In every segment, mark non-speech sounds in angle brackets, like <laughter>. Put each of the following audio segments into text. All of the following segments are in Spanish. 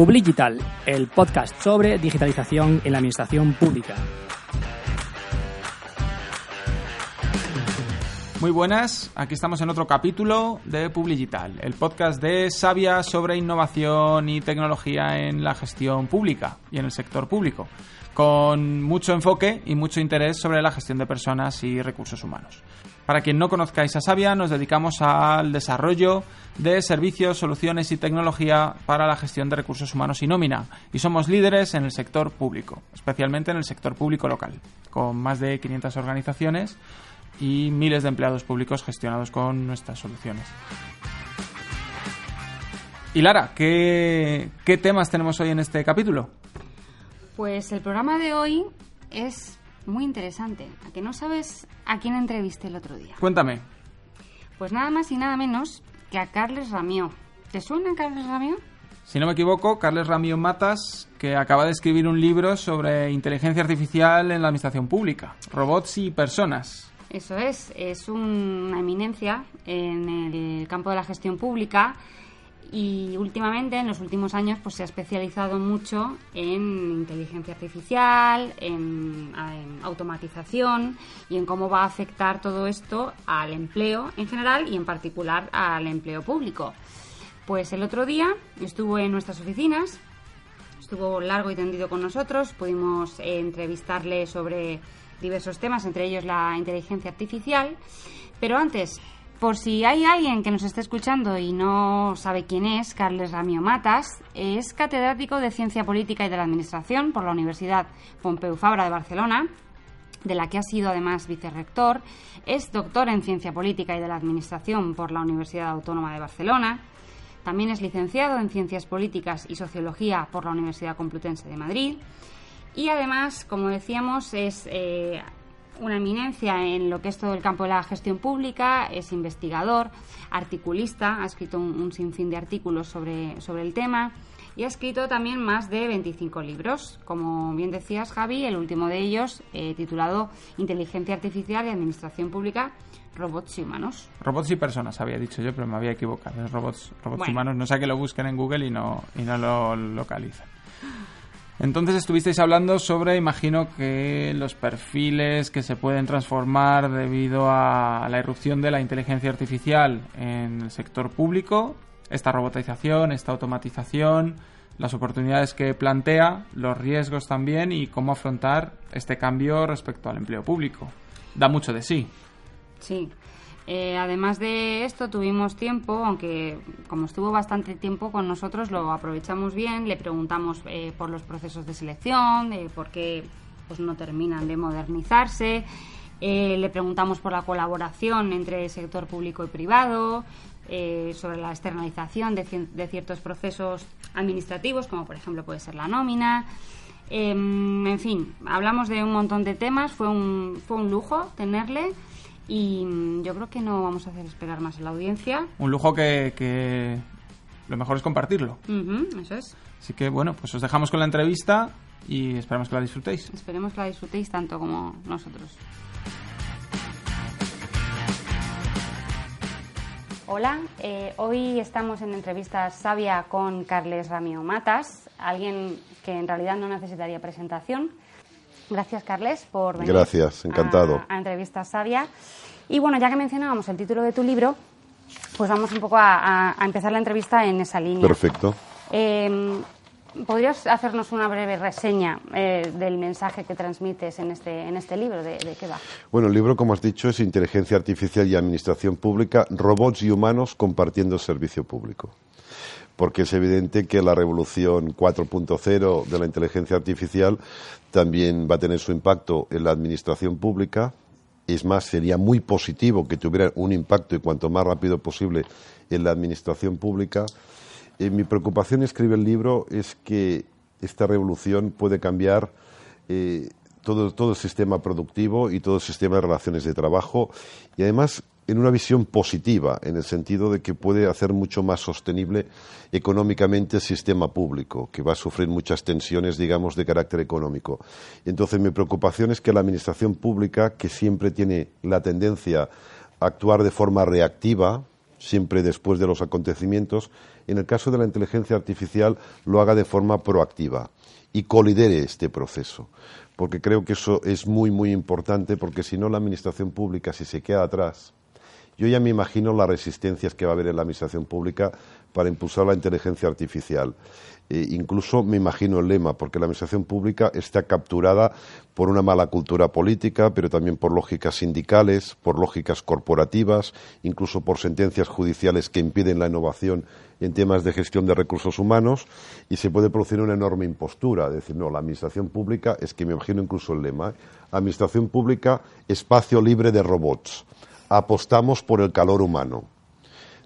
Publigital, el podcast sobre digitalización en la administración pública. Muy buenas, aquí estamos en otro capítulo de Publigital, el podcast de Sabia sobre innovación y tecnología en la gestión pública y en el sector público, con mucho enfoque y mucho interés sobre la gestión de personas y recursos humanos. Para quien no conozcáis a Sabia, nos dedicamos al desarrollo de servicios, soluciones y tecnología para la gestión de recursos humanos y nómina, y somos líderes en el sector público, especialmente en el sector público local, con más de 500 organizaciones y miles de empleados públicos gestionados con nuestras soluciones. Y Lara, ¿qué, ¿qué, temas tenemos hoy en este capítulo? Pues el programa de hoy es muy interesante. ¿A que no sabes a quién entrevisté el otro día? Cuéntame. Pues nada más y nada menos que a Carles Ramió. ¿Te suena Carles Ramió? Si no me equivoco, Carles Ramió Matas, que acaba de escribir un libro sobre inteligencia artificial en la administración pública, robots y personas. Eso es, es una eminencia en el campo de la gestión pública y últimamente, en los últimos años, pues se ha especializado mucho en inteligencia artificial, en, en, automatización y en cómo va a afectar todo esto al empleo en general y en particular al empleo público. Pues el otro día estuvo en nuestras oficinas, estuvo largo y tendido con nosotros, pudimos eh, entrevistarle sobre diversos temas, entre ellos la inteligencia artificial. Pero antes, por si hay alguien que nos esté escuchando y no sabe quién es, Carles Ramio Matas es catedrático de Ciencia Política y de la Administración por la Universidad Pompeu Fabra de Barcelona, de la que ha sido además vicerrector. Es doctor en Ciencia Política y de la Administración por la Universidad Autónoma de Barcelona. También es licenciado en Ciencias Políticas y Sociología por la Universidad Complutense de Madrid y además, como decíamos, es eh, una eminencia en lo que es todo el campo de la gestión pública, es investigador, articulista, ha escrito un, un sinfín de artículos sobre, sobre el tema y ha escrito también más de 25 libros. Como bien decías, Javi, el último de ellos, eh, titulado Inteligencia Artificial y Administración Pública, Robots y Humanos. Robots y personas, había dicho yo, pero me había equivocado. Es robots, robots y humanos. No sé que lo busquen en Google y no, y no lo localizan. Entonces estuvisteis hablando sobre, imagino que los perfiles que se pueden transformar debido a la irrupción de la inteligencia artificial en el sector público, esta robotización, esta automatización, las oportunidades que plantea, los riesgos también y cómo afrontar este cambio respecto al empleo público. Da mucho de sí. Sí, eh, además de esto, tuvimos tiempo, aunque como estuvo bastante tiempo con nosotros, lo aprovechamos bien, le preguntamos eh, por los procesos de selección, por qué pues, no terminan de modernizarse, eh, le preguntamos por la colaboración entre el sector público y privado, sobre la externalización de, de, ciertos procesos administrativos, como por ejemplo puede ser la nómina. Em, en fin, hablamos de un montón de temas, fue un, fue un lujo tenerle. Y mm, yo creo que no vamos a hacer esperar más a la audiencia. Un lujo que, que lo mejor es compartirlo. eso es. Así que bueno, pues os dejamos con la entrevista y esperamos que la disfrutéis. Esperemos que la disfrutéis tanto como nosotros. Hola, eh, hoy estamos en entrevista sabia con Carles Ramiro Matas, alguien que en realidad no necesitaría presentación. Gracias, Carles, por venir. Gracias, encantado. A, a Entrevista Sabia. Y bueno, ya que mencionábamos el título de tu libro, pues vamos un poco a, a empezar la entrevista en esa línea. Perfecto. Eh, ¿Podrías hacernos una breve reseña eh, del mensaje que transmites en este, en este libro? ¿De, ¿De, qué va? Bueno, el libro, como has dicho, es Inteligencia Artificial y Administración Pública, robots y humanos compartiendo servicio público. Porque es evidente que la revolución 4.0 de la inteligencia artificial también va a tener su impacto en la administración pública. Es más, sería muy positivo que tuviera un impacto y cuanto más rápido posible en la administración pública Eh, mi preocupación, escribe el libro, es que esta revolución puede cambiar eh, todo, todo el sistema productivo y todo el sistema de relaciones de trabajo y además en una visión positiva, en el sentido de que puede hacer mucho más sostenible económicamente el sistema público, que va a sufrir muchas tensiones, digamos, de carácter económico. Entonces, mi preocupación es que la administración pública, que siempre tiene la tendencia a actuar de forma reactiva, siempre después de los acontecimientos, en el caso de la inteligencia artificial lo haga de forma proactiva y colidere este proceso porque creo que eso es muy, muy importante, porque si no la administración pública, si se queda atrás, yo ya me imagino las resistencias que va a haber en la administración pública para impulsar la inteligencia artificial. E incluso me imagino el lema, porque la administración pública está capturada por una mala cultura política, pero también por lógicas sindicales, por lógicas corporativas, incluso por sentencias judiciales que impiden la innovación en temas de gestión de recursos humanos, y se puede producir una enorme impostura. decir, no, la administración pública, es que me imagino incluso el lema, ¿eh? administración pública, espacio libre de robots apostamos por el calor humano.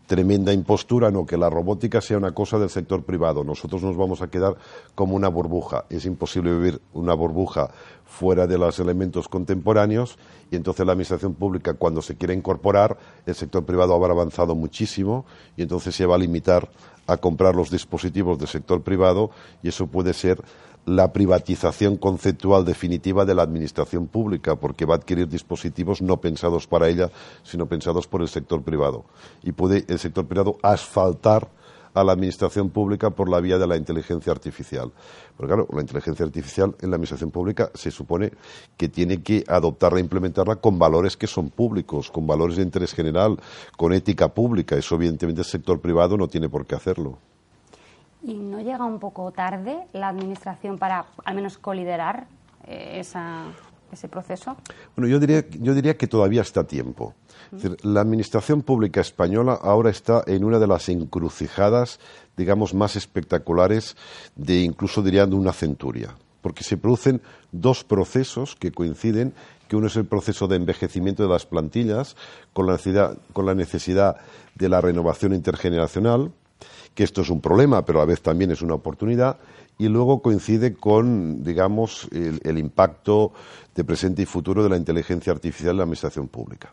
Tremenda impostura, no, que la robótica sea una cosa del sector privado. Nosotros nos vamos a quedar como una burbuja. Es imposible vivir una burbuja fuera de los elementos contemporáneos y entonces la administración pública, cuando se quiere incorporar, el sector privado habrá avanzado muchísimo y entonces se va a limitar a comprar los dispositivos del sector privado y eso puede ser la privatización conceptual definitiva de la administración pública, porque va a adquirir dispositivos no pensados para ella, sino pensados por el sector privado. Y puede el sector privado asfaltar a la administración pública por la vía de la inteligencia artificial. Porque claro, la inteligencia artificial en la administración pública se supone que tiene que adoptarla e implementarla con valores que son públicos, con valores de interés general, con ética pública. Eso evidentemente el sector privado no tiene por qué hacerlo. ¿Y no llega un poco tarde la Administración para al menos coliderar eh, ese proceso? Bueno, yo diría, yo diría que todavía está a tiempo. la Administración Pública Española ahora está en una de las encrucijadas, digamos, más espectaculares de incluso diría de una centuria. Porque se producen dos procesos que coinciden, que uno es el proceso de envejecimiento de las plantillas con la necesidad, con la necesidad de la renovación intergeneracional, que esto es un problema, pero a la vez también es una oportunidad, y luego coincide con, digamos, el, impacto de presente y futuro de la inteligencia artificial en la administración pública.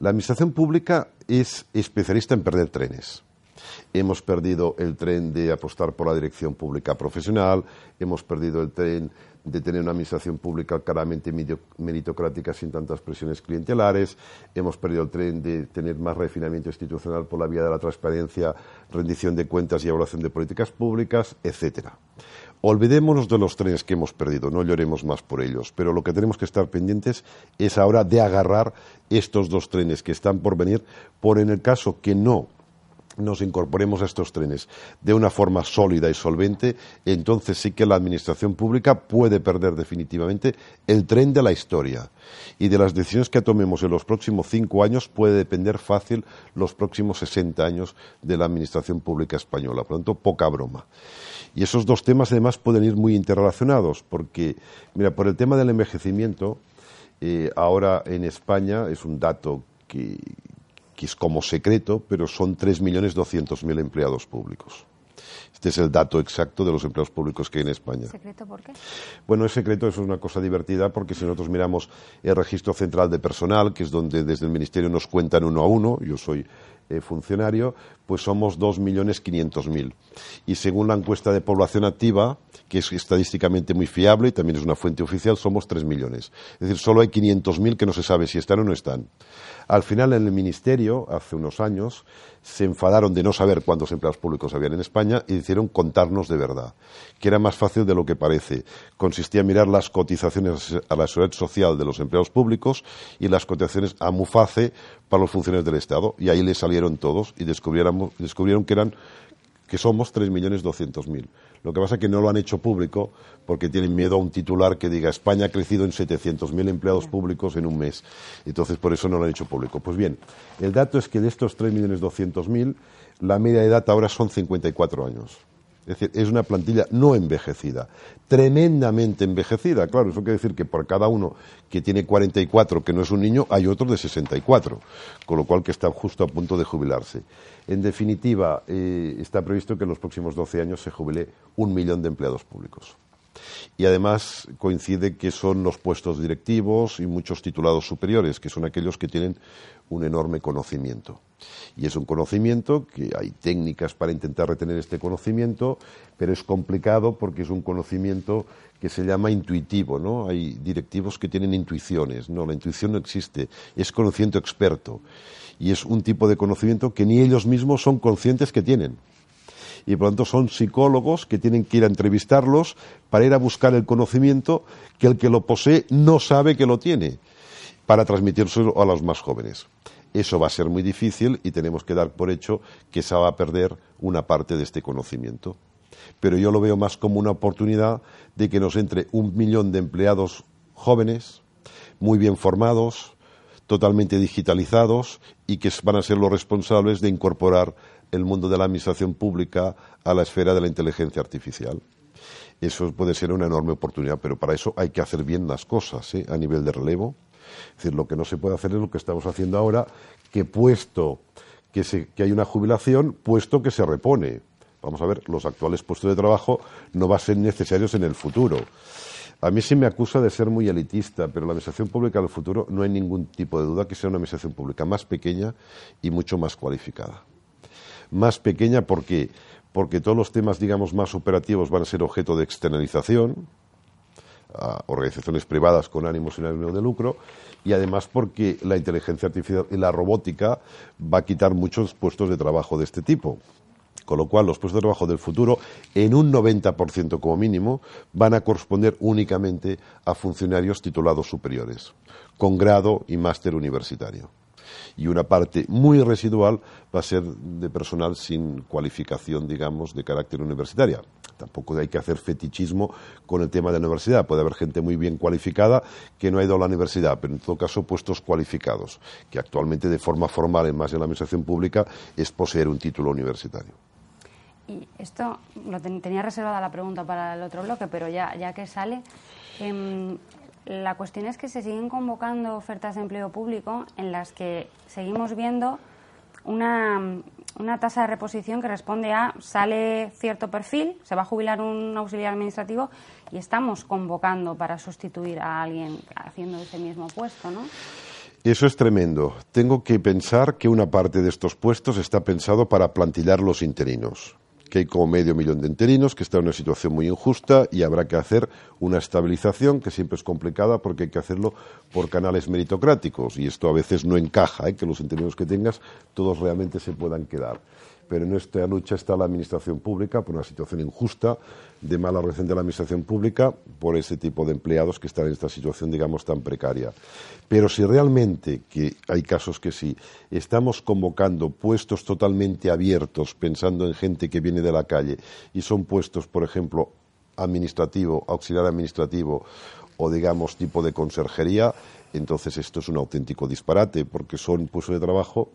La administración pública es especialista en perder trenes. Hemos perdido el tren de apostar por la dirección pública profesional, hemos perdido el tren de tener una administración pública claramente meritocrática sin tantas presiones clientelares, hemos perdido el tren de tener más refinamiento institucional por la vía de la transparencia, rendición de cuentas y evaluación de políticas públicas, etcétera. Olvidémonos de los trenes que hemos perdido, no lloremos más por ellos, pero lo que tenemos que estar pendientes es ahora de agarrar estos dos trenes que están por venir, por en el caso que no nos incorporemos a estos trenes de una forma sólida y solvente, entonces sí que la administración pública puede perder definitivamente el tren de la historia. Y de las decisiones que tomemos en los próximos cinco años puede depender fácil los próximos sesenta años de la administración pública española. Por lo tanto, poca broma. Y esos dos temas además pueden ir muy interrelacionados, porque, mira, por el tema del envejecimiento, eh, ahora en España es un dato que, que es como secreto, pero son 3.200.000 empleados públicos. Este es el dato exacto de los empleados públicos que hay en España. ¿Secreto por qué? Bueno, es secreto, eso es una cosa divertida, porque si nosotros miramos el registro central de personal, que es donde desde el Ministerio nos cuentan uno a uno, yo soy eh, funcionario, pues somos 2.500.000. Y según la encuesta de población activa, que es estadísticamente muy fiable y también es una fuente oficial, somos 3 millones. Es decir, solo hay 500.000 que no se sabe si están o no están. Al final, en el Ministerio, hace unos años, se enfadaron de no saber cuántos empleados públicos habían en España y hicieron contarnos de verdad, que era más fácil de lo que parece. Consistía en mirar las cotizaciones a la seguridad social de los empleados públicos y las cotizaciones a MUFACE para los funcionarios del Estado. Y ahí le salieron todos y descubrieron, que eran que somos 3.200.000. Lo que pasa es que no lo han hecho público porque tienen miedo a un titular que diga España ha crecido en 700.000 empleados públicos en un mes. Entonces, por eso no lo han hecho público. Pues bien, el dato es que de estos 3.200.000, la media de edad ahora son 54 años. Es decir, es una plantilla no envejecida, tremendamente envejecida. Claro, eso quiere decir que por cada uno que tiene 44, que no es un niño, hay otro de 64, con lo cual que está justo a punto de jubilarse. En definitiva, eh, está previsto que en los próximos 12 años se jubile un millón de empleados públicos. Y además coincide que son los puestos directivos y muchos titulados superiores, que son aquellos que tienen un enorme conocimiento. Y es un conocimiento que hay técnicas para intentar retener este conocimiento, pero es complicado porque es un conocimiento que se llama intuitivo, ¿no? Hay directivos que tienen intuiciones, no, la intuición no existe, es conocimiento experto y es un tipo de conocimiento que ni ellos mismos son conscientes que tienen y por lo tanto son psicólogos que tienen que ir a entrevistarlos para ir a buscar el conocimiento que el que lo posee no sabe que lo tiene, para transmitírselo a los más jóvenes. Eso va a ser muy difícil y tenemos que dar por hecho que se va a perder una parte de este conocimiento. Pero yo lo veo más como una oportunidad de que nos entre un millón de empleados jóvenes, muy bien formados, totalmente digitalizados y que van a ser los responsables de incorporar el mundo de la administración pública a la esfera de la inteligencia artificial. Eso puede ser una enorme oportunidad, pero para eso hay que hacer bien las cosas ¿eh? a nivel de relevo. Es decir, lo que no se puede hacer es lo que estamos haciendo ahora, que puesto que, que hay una jubilación, puesto que se repone. Vamos a ver, los actuales puestos de trabajo no van a ser necesarios en el futuro. A mí sí me acusa de ser muy elitista, pero la administración pública del futuro no hay ningún tipo de duda que sea una administración pública más pequeña y mucho más cualificada más pequeña porque porque todos los temas, digamos, más operativos van a ser objeto de externalización a organizaciones privadas con ánimo sin ánimo de lucro y además porque la inteligencia artificial y la robótica va a quitar muchos puestos de trabajo de este tipo. Con lo cual, los puestos de trabajo del futuro, en un 90% como mínimo, van a corresponder únicamente a funcionarios titulados superiores, con grado y máster universitario y una parte muy residual va a ser de personal sin cualificación, digamos, de carácter universitaria. Tampoco hay que hacer fetichismo con el tema de la universidad. Puede haber gente muy bien cualificada que no ha ido a la universidad, pero en todo caso puestos cualificados, que actualmente de forma formal en más de la administración pública es poseer un título universitario. Y esto lo tenía reservada la pregunta para el otro bloque, pero ya, ya que sale, em, la cuestión es que se siguen convocando ofertas de empleo público en las que seguimos viendo una, una tasa de reposición que responde a sale cierto perfil, se va a jubilar un auxiliar administrativo y estamos convocando para sustituir a alguien haciendo ese mismo puesto, ¿no? Eso es tremendo. Tengo que pensar que una parte de estos puestos está pensado para plantillar los interinos que hay como medio millón de interinos, que está en una situación muy injusta y habrá que hacer una estabilización que siempre es complicada porque hay que hacerlo por canales meritocráticos y esto a veces no encaja, ¿eh? que los interinos que tengas todos realmente se puedan quedar pero en esta lucha está la administración pública por una situación injusta de mala relación de la administración pública por ese tipo de empleados que están en esta situación, digamos, tan precaria. Pero si realmente, que hay casos que sí, estamos convocando puestos totalmente abiertos, pensando en gente que viene de la calle, y son puestos, por ejemplo, administrativo, auxiliar administrativo o, digamos, tipo de conserjería, entonces esto es un auténtico disparate, porque son puestos de trabajo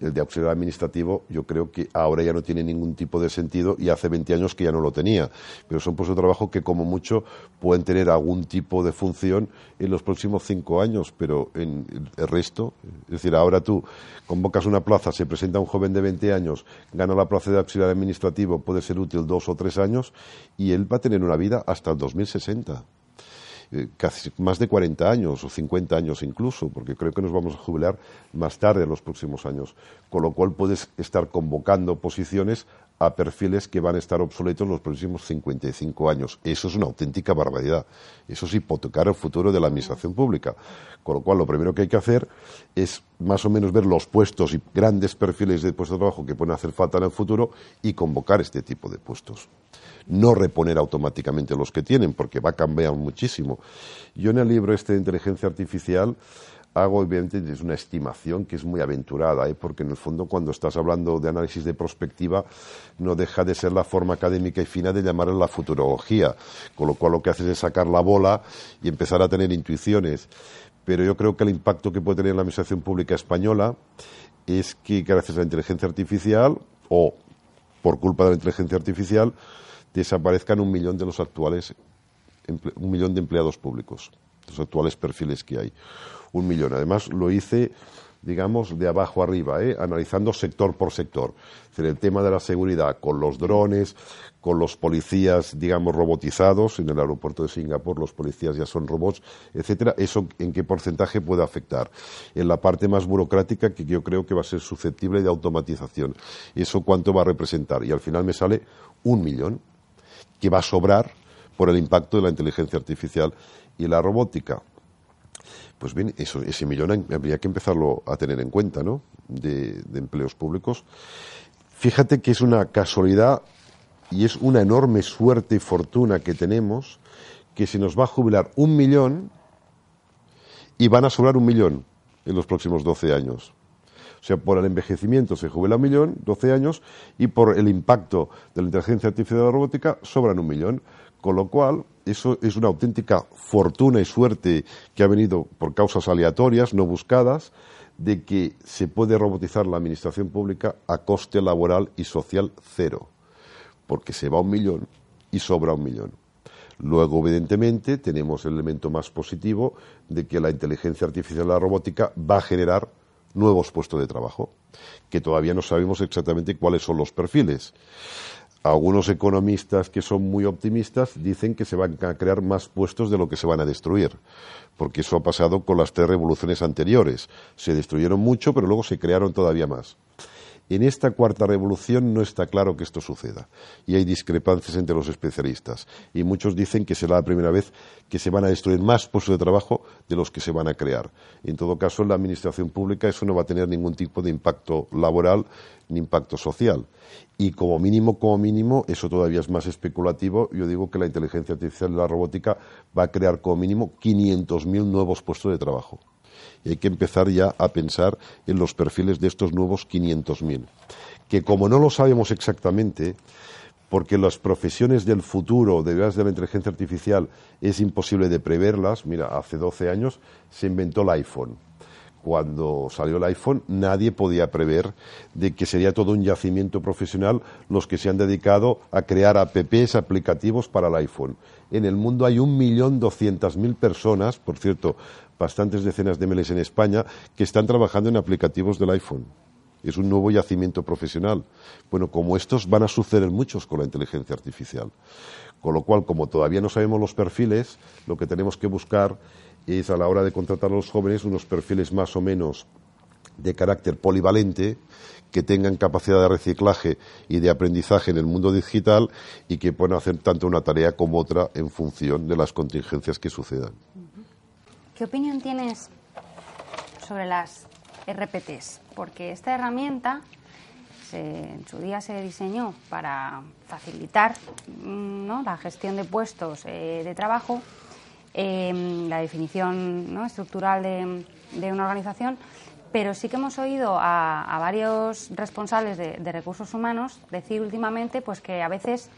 el de auxiliar administrativo yo creo que ahora ya no tiene ningún tipo de sentido y hace 20 años que ya no lo tenía. Pero son puestos de trabajo que como mucho pueden tener algún tipo de función en los próximos cinco años, pero en el resto, es decir, ahora tú convocas una plaza, se presenta un joven de 20 años, gana la plaza de auxiliar administrativo, puede ser útil dos o tres años y él va a tener una vida hasta el 2060. Eh, casi más de 40 años o 50 años incluso, porque creo que nos vamos a jubilar más tarde en los próximos años. Con lo cual puedes estar convocando posiciones a perfiles que van a estar obsoletos en los próximos 55 años. Eso es una auténtica barbaridad. Eso es hipotecar el futuro de la administración pública. Con lo cual, lo primero que hay que hacer es más o menos ver los puestos y grandes perfiles de puestos de trabajo que pueden hacer falta en el futuro y convocar este tipo de puestos no reponer automáticamente los que tienen, porque va a cambiar muchísimo. Yo en el libro este de inteligencia artificial hago, obviamente, es una estimación que es muy aventurada, ¿eh? porque en el fondo cuando estás hablando de análisis de prospectiva no deja de ser la forma académica y fina de llamarla la futurología, con lo cual lo que haces es sacar la bola y empezar a tener intuiciones. Pero yo creo que el impacto que puede tener la administración pública española es que gracias a la inteligencia artificial o por culpa de la inteligencia artificial, desaparezcan un millón de los actuales, un millón de empleados públicos, los actuales perfiles que hay. Un millón. Además, lo hice digamos, de abajo arriba, ¿eh? analizando sector por sector. el tema de la seguridad con los drones, con los policías, digamos, robotizados. En el aeropuerto de Singapur los policías ya son robots, etcétera. ¿Eso en qué porcentaje puede afectar? En la parte más burocrática, que yo creo que va a ser susceptible de automatización. ¿Eso cuánto va a representar? Y al final me sale un millón, que va a sobrar por el impacto de la inteligencia artificial y la robótica. Pues bien, eso, ese millón habría que empezarlo a tener en cuenta, ¿no? De, empleos públicos. Fíjate que es una casualidad y es una enorme suerte y fortuna que tenemos que se nos va a jubilar un millón y van a sobrar un millón en los próximos 12 años. O sea, por el envejecimiento se jubila un millón, 12 años, y por el impacto de la inteligencia artificial y la robótica sobran un millón. Con lo cual, eso es una auténtica fortuna y suerte que ha venido por causas aleatorias, no buscadas, de que se puede robotizar la administración pública a coste laboral y social cero, porque se va un millón y sobra un millón. Luego, evidentemente, tenemos el elemento más positivo de que la inteligencia artificial y la robótica va a generar nuevos puestos de trabajo, que todavía no sabemos exactamente cuáles son los perfiles. Algunos economistas que son muy optimistas dicen que se van a crear más puestos de lo que se van a destruir, porque eso ha pasado con las tres revoluciones anteriores. Se destruyeron mucho, pero luego se crearon todavía más. En esta cuarta revolución no está claro que esto suceda y hay discrepancias entre los especialistas y muchos dicen que será la primera vez que se van a destruir más puestos de trabajo de los que se van a crear. En todo caso, en la administración pública eso no va a tener ningún tipo de impacto laboral ni impacto social. Y como mínimo, como mínimo, eso todavía es más especulativo. Yo digo que la inteligencia artificial y la robótica va a crear como mínimo 500.000 nuevos puestos de trabajo y hay que empezar ya a pensar en los perfiles de estos nuevos 500.000. Que como no lo sabemos exactamente, porque las profesiones del futuro detrás de la inteligencia artificial es imposible de preverlas. Mira, hace 12 años se inventó el iPhone. Cuando salió el iPhone nadie podía prever de que sería todo un yacimiento profesional los que se han dedicado a crear apps, aplicativos para el iPhone. En el mundo hay un millón doscientas mil personas, por cierto, bastantes decenas de miles en España que están trabajando en aplicativos del iPhone. Es un nuevo yacimiento profesional. Bueno, como estos van a suceder muchos con la inteligencia artificial. Con lo cual, como todavía no sabemos los perfiles, lo que tenemos que buscar es a la hora de contratar a los jóvenes unos perfiles más o menos de carácter polivalente, que tengan capacidad de reciclaje y de aprendizaje en el mundo digital y que puedan hacer tanto una tarea como otra en función de las contingencias que sucedan. ¿Qué opinión tienes sobre las RPTs? Porque esta herramienta en su día se diseñó para facilitar mm, la gestión de puestos eh, de trabajo, em, la definición estructural de, una organización, pero sí que hemos oído a, varios responsables de, recursos humanos decir últimamente pues que a veces,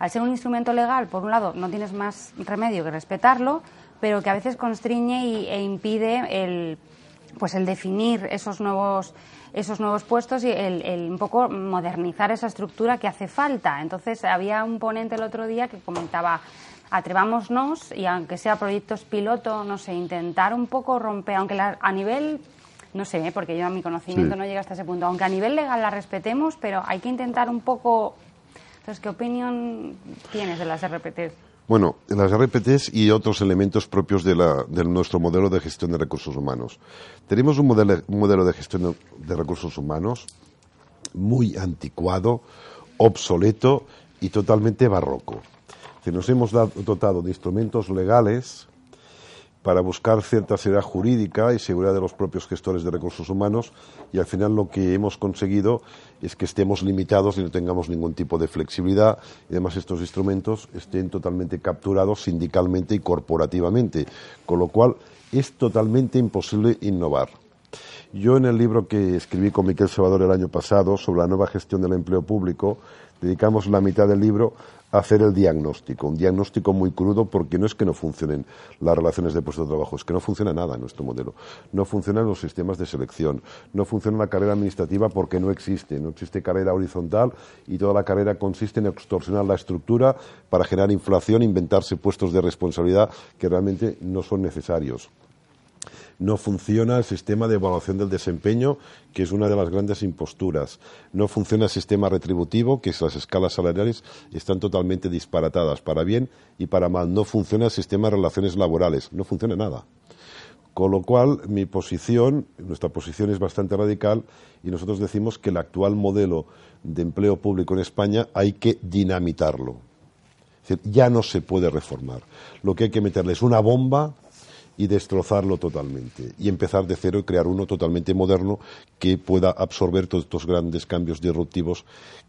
al ser un instrumento legal, por un lado, no tienes más remedio que respetarlo, pero que a veces constriñe y, e impide el, pues el definir esos nuevos esos nuevos puestos y el, un poco modernizar esa estructura que hace falta. Entonces, había un ponente el otro día que comentaba, atrevámonos y aunque sea proyectos piloto, no sé, intentar un poco romper, aunque a nivel, no sé, porque yo a mi conocimiento no llega hasta ese punto, aunque a nivel legal la respetemos, pero hay que intentar un poco... Entonces, ¿qué opinión tienes de las RPT? Bueno, las RPTs y otros elementos propios de, nuestro modelo de gestión de recursos humanos. Tenemos un modelo, de gestión de recursos humanos muy anticuado, obsoleto y totalmente barroco. nos hemos dotado de instrumentos legales para buscar cierta seguridad jurídica y seguridad de los propios gestores de recursos humanos y al final lo que hemos conseguido es que estemos limitados y no tengamos ningún tipo de flexibilidad y además estos instrumentos estén totalmente capturados sindicalmente y corporativamente, con lo cual es totalmente imposible innovar. Yo en el libro que escribí con Miquel Salvador el año pasado sobre la nueva gestión del empleo público, dedicamos la mitad del libro hacer el diagnóstico, un diagnóstico muy crudo porque no es que no funcionen las relaciones de puesto de trabajo, es que no funciona nada en nuestro modelo. No funcionan los sistemas de selección, no funciona la carrera administrativa porque no existe, no existe carrera horizontal y toda la carrera consiste en extorsionar la estructura para generar inflación, inventarse puestos de responsabilidad que realmente no son necesarios no funciona el sistema de evaluación del desempeño, que es una de las grandes imposturas. No funciona el sistema retributivo, que las escalas salariales están totalmente disparatadas, para bien y para mal. No funciona el sistema de relaciones laborales, no funciona nada. Con lo cual, mi posición, nuestra posición es bastante radical y nosotros decimos que el actual modelo de empleo público en España hay que dinamitarlo. Es decir, ya no se puede reformar. Lo que hay que meterle es una bomba y destrozarlo totalmente y empezar de cero y crear uno totalmente moderno que pueda absorber todos estos grandes cambios disruptivos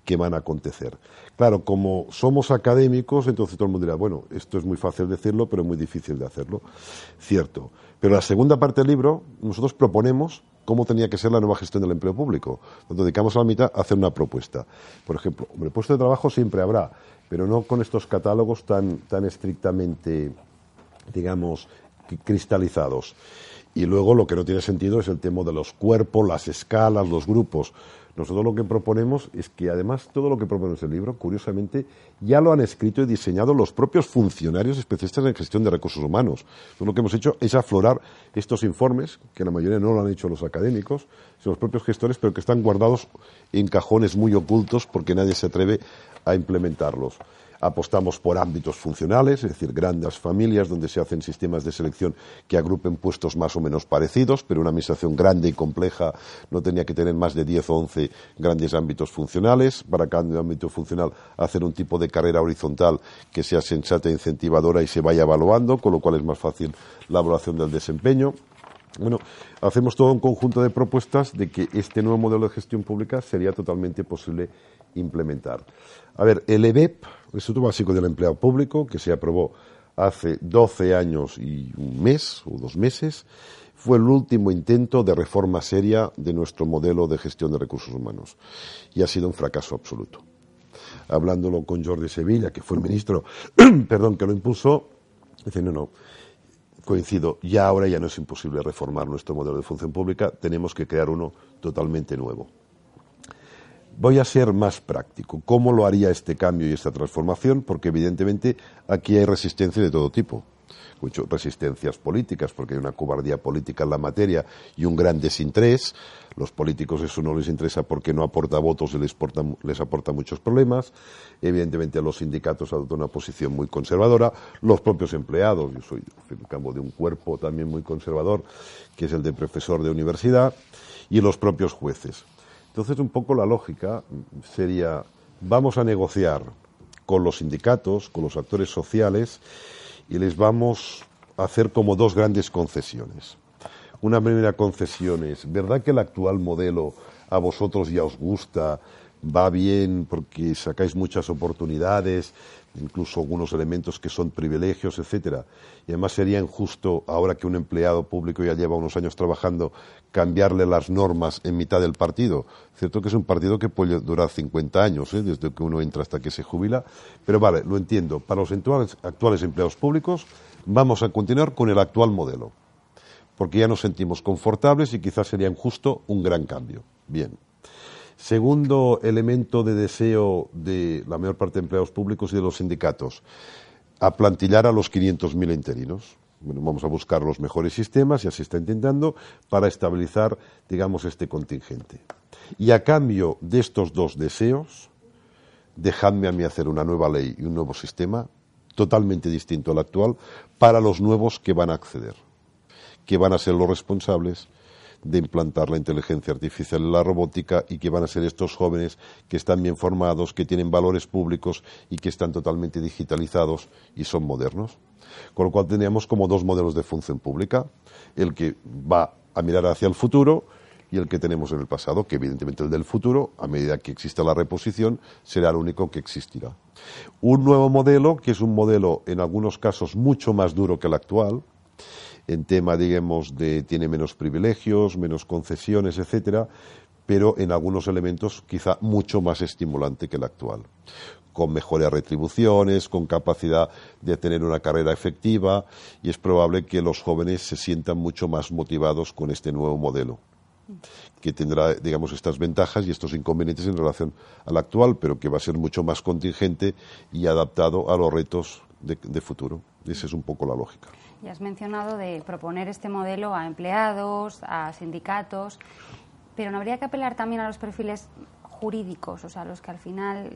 que van a acontecer. Claro, como somos académicos, entonces todo el mundo dirá, bueno, esto es muy fácil decirlo, pero es muy difícil de hacerlo. Cierto. Pero la segunda parte del libro, nosotros proponemos cómo tenía que ser la nueva gestión del empleo público. Nos dedicamos a la mitad a hacer una propuesta. Por ejemplo, el puesto de trabajo siempre habrá, pero no con estos catálogos tan, tan estrictamente digamos, cristalizados. Y luego lo que no tiene sentido es el tema de los cuerpos, las escalas, los grupos. Nosotros lo que proponemos es que además todo lo que proponemos en el libro, curiosamente, ya lo han escrito y diseñado los propios funcionarios especialistas en gestión de recursos humanos. lo que hemos hecho es aflorar estos informes, que la mayoría no lo han hecho los académicos, sino los propios gestores, pero que están guardados en cajones muy ocultos porque nadie se atreve a implementarlos. Apostamos por ámbitos funcionales, es decir, grandes familias donde se hacen sistemas de selección que agrupen puestos más o menos parecidos, pero una administración grande y compleja no tenía que tener más de 10 o 11 grandes ámbitos funcionales. Para cada ámbito funcional hacer un tipo de carrera horizontal que sea sensata e incentivadora y se vaya evaluando, con lo cual es más fácil la evaluación del desempeño. Bueno, hacemos todo un conjunto de propuestas de que este nuevo modelo de gestión pública sería totalmente posible implementar. A ver, el EBEP, el Instituto Básico del Empleado Público, que se aprobó hace 12 años y un mes o dos meses, fue el último intento de reforma seria de nuestro modelo de gestión de recursos humanos y ha sido un fracaso absoluto. Hablándolo con Jordi Sevilla, que fue el ministro, <clears throat> perdón, que lo impulsó, dice, no, no, coincido, ya ahora ya no es imposible reformar nuestro modelo de función pública, tenemos que crear uno totalmente nuevo. Voy a ser más práctico. ¿Cómo lo haría este cambio y esta transformación? Porque evidentemente aquí hay resistencia de todo tipo. Mucho resistencias políticas, porque hay una cobardía política en la materia y un gran desinterés. Los políticos eso no les interesa porque no aporta votos y les, les aporta muchos problemas. Evidentemente los sindicatos adoptan una posición muy conservadora. Los propios empleados, yo soy en cambio de un cuerpo también muy conservador, que es el de profesor de universidad, y los propios jueces. Entonces, un poco la lógica sería, vamos a negociar con los sindicatos, con los actores sociales, y les vamos a hacer como dos grandes concesiones. Una primera concesión es, ¿verdad que el actual modelo a vosotros ya os gusta, va bien porque sacáis muchas oportunidades, incluso algunos elementos que son privilegios, etcétera. Y además sería injusto, ahora que un empleado público ya lleva unos años trabajando, cambiarle las normas en mitad del partido. Cierto que es un partido que puede durar 50 años, ¿eh? desde que uno entra hasta que se jubila, pero vale, lo entiendo. Para los actuales empleados públicos vamos a continuar con el actual modelo, porque ya nos sentimos confortables y quizás sería injusto un gran cambio. Bien. Segundo elemento de deseo de la mayor parte de empleados públicos y de los sindicatos, aplantillar a los 500.000 interinos. vamos a buscar los mejores sistemas, y así está intentando, para estabilizar, digamos, este contingente. Y a cambio de estos dos deseos, dejadme a mí hacer una nueva ley y un nuevo sistema totalmente distinto al actual para los nuevos que van a acceder, que van a ser los responsables de implantar la inteligencia artificial en la robótica y que van a ser estos jóvenes que están bien formados, que tienen valores públicos y que están totalmente digitalizados y son modernos. Con lo cual teníamos como dos modelos de función pública, el que va a mirar hacia el futuro y el que tenemos en el pasado, que evidentemente el del futuro, a medida que exista la reposición, será el único que existirá. Un nuevo modelo, que es un modelo en algunos casos mucho más duro que el actual, en tema, digamos, de tiene menos privilegios, menos concesiones, etcétera, pero en algunos elementos quizá mucho más estimulante que el actual con mejores retribuciones, con capacidad de tener una carrera efectiva y es probable que los jóvenes se sientan mucho más motivados con este nuevo modelo que tendrá, digamos, estas ventajas y estos inconvenientes en relación al actual, pero que va a ser mucho más contingente y adaptado a los retos de, de futuro. Esa es un poco la lógica. Ya has mencionado de proponer este modelo a empleados, a sindicatos, pero no habría que apelar también a los perfiles jurídicos, o sea, los que al final,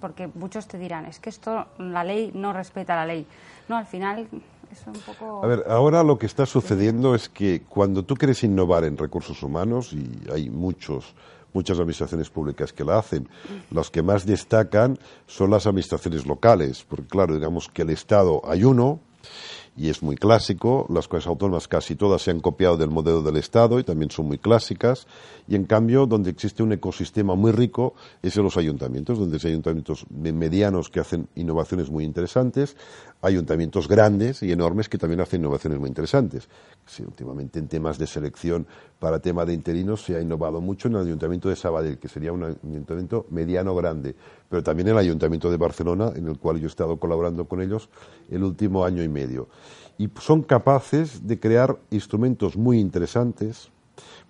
porque muchos te dirán, es que esto, la ley no respeta la ley. No, al final es un poco... A ver, ahora lo que está sucediendo es que cuando tú quieres innovar en recursos humanos, y hay muchos muchas administraciones públicas que la hacen. Los que más destacan son las administraciones locales, porque claro, digamos que el Estado hay uno, y es muy clásico. Las comunidades autónomas casi todas se han copiado del modelo del Estado y también son muy clásicas. Y en cambio, donde existe un ecosistema muy rico es en los ayuntamientos, donde hay ayuntamientos medianos que hacen innovaciones muy interesantes, ayuntamientos grandes y enormes que también hacen innovaciones muy interesantes. Sí, últimamente en temas de selección para tema de interinos se ha innovado mucho en el ayuntamiento de Sabadell, que sería un ayuntamiento mediano grande, pero también en el ayuntamiento de Barcelona, en el cual yo he estado colaborando con ellos el último año y medio y son capaces de crear instrumentos muy interesantes,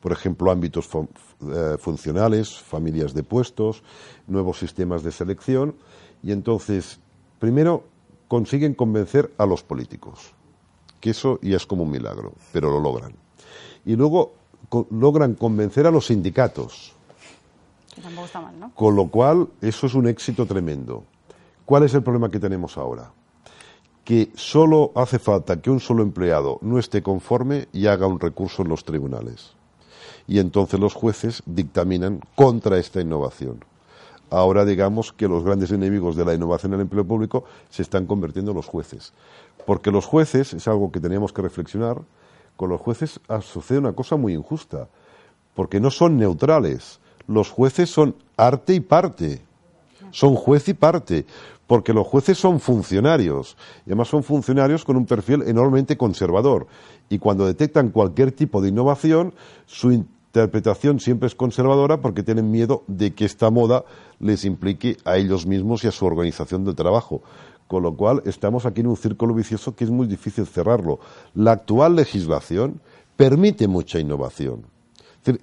por ejemplo, ámbitos eh, funcionales, familias de puestos, nuevos sistemas de selección, y entonces, primero, consiguen convencer a los políticos, que eso ya es como un milagro, pero lo logran. Y luego logran convencer a los sindicatos. Con lo cual, eso es un éxito tremendo. ¿Cuál es el problema que tenemos ahora? que solo hace falta que un solo empleado no esté conforme y haga un recurso en los tribunales. Y entonces los jueces dictaminan contra esta innovación. Ahora digamos que los grandes enemigos de la innovación en el empleo público se están convirtiendo en los jueces. Porque los jueces, es algo que teníamos que reflexionar, con los jueces sucede una cosa muy injusta, porque no son neutrales. Los jueces son arte y parte. Son juez y parte porque los jueces son funcionarios, y además son funcionarios con un perfil enormemente conservador, y cuando detectan cualquier tipo de innovación, su interpretación siempre es conservadora porque tienen miedo de que esta moda les implique a ellos mismos y a su organización del trabajo. Con lo cual, estamos aquí en un círculo vicioso que es muy difícil cerrarlo. La actual legislación permite mucha innovación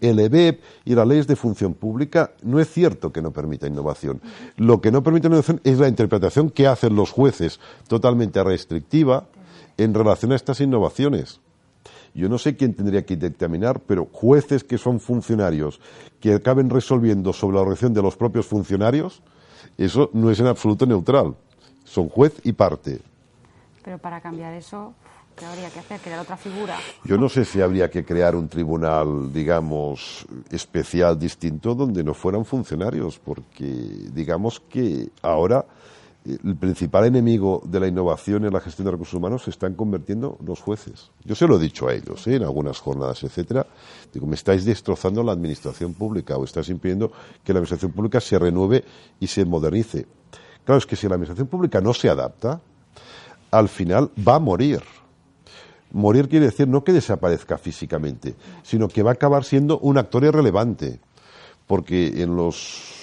el EBEP y las leyes de función pública no es cierto que no permita innovación. Lo que no permite innovación es la interpretación que hacen los jueces totalmente restrictiva en relación a estas innovaciones. Yo no sé quién tendría que dictaminar, pero jueces que son funcionarios que acaben resolviendo sobre la organización de los propios funcionarios, eso no es en absoluto neutral. Son juez y parte. Pero para cambiar eso, ¿Qué habría que hacer? ¿Crear otra figura? Yo no sé si habría que crear un tribunal, digamos, especial, distinto, donde no fueran funcionarios, porque digamos que ahora el principal enemigo de la innovación en la gestión de recursos humanos se están convirtiendo los jueces. Yo se lo he dicho a ellos, ¿eh? en algunas jornadas, etcétera. Digo, me estáis destrozando la administración pública o estáis impidiendo que la administración pública se renueve y se modernice. Claro, es que si la administración pública no se adapta, al final va a morir. Morir quiere decir no que desaparezca físicamente, sino que va a acabar siendo un actor irrelevante, porque en los,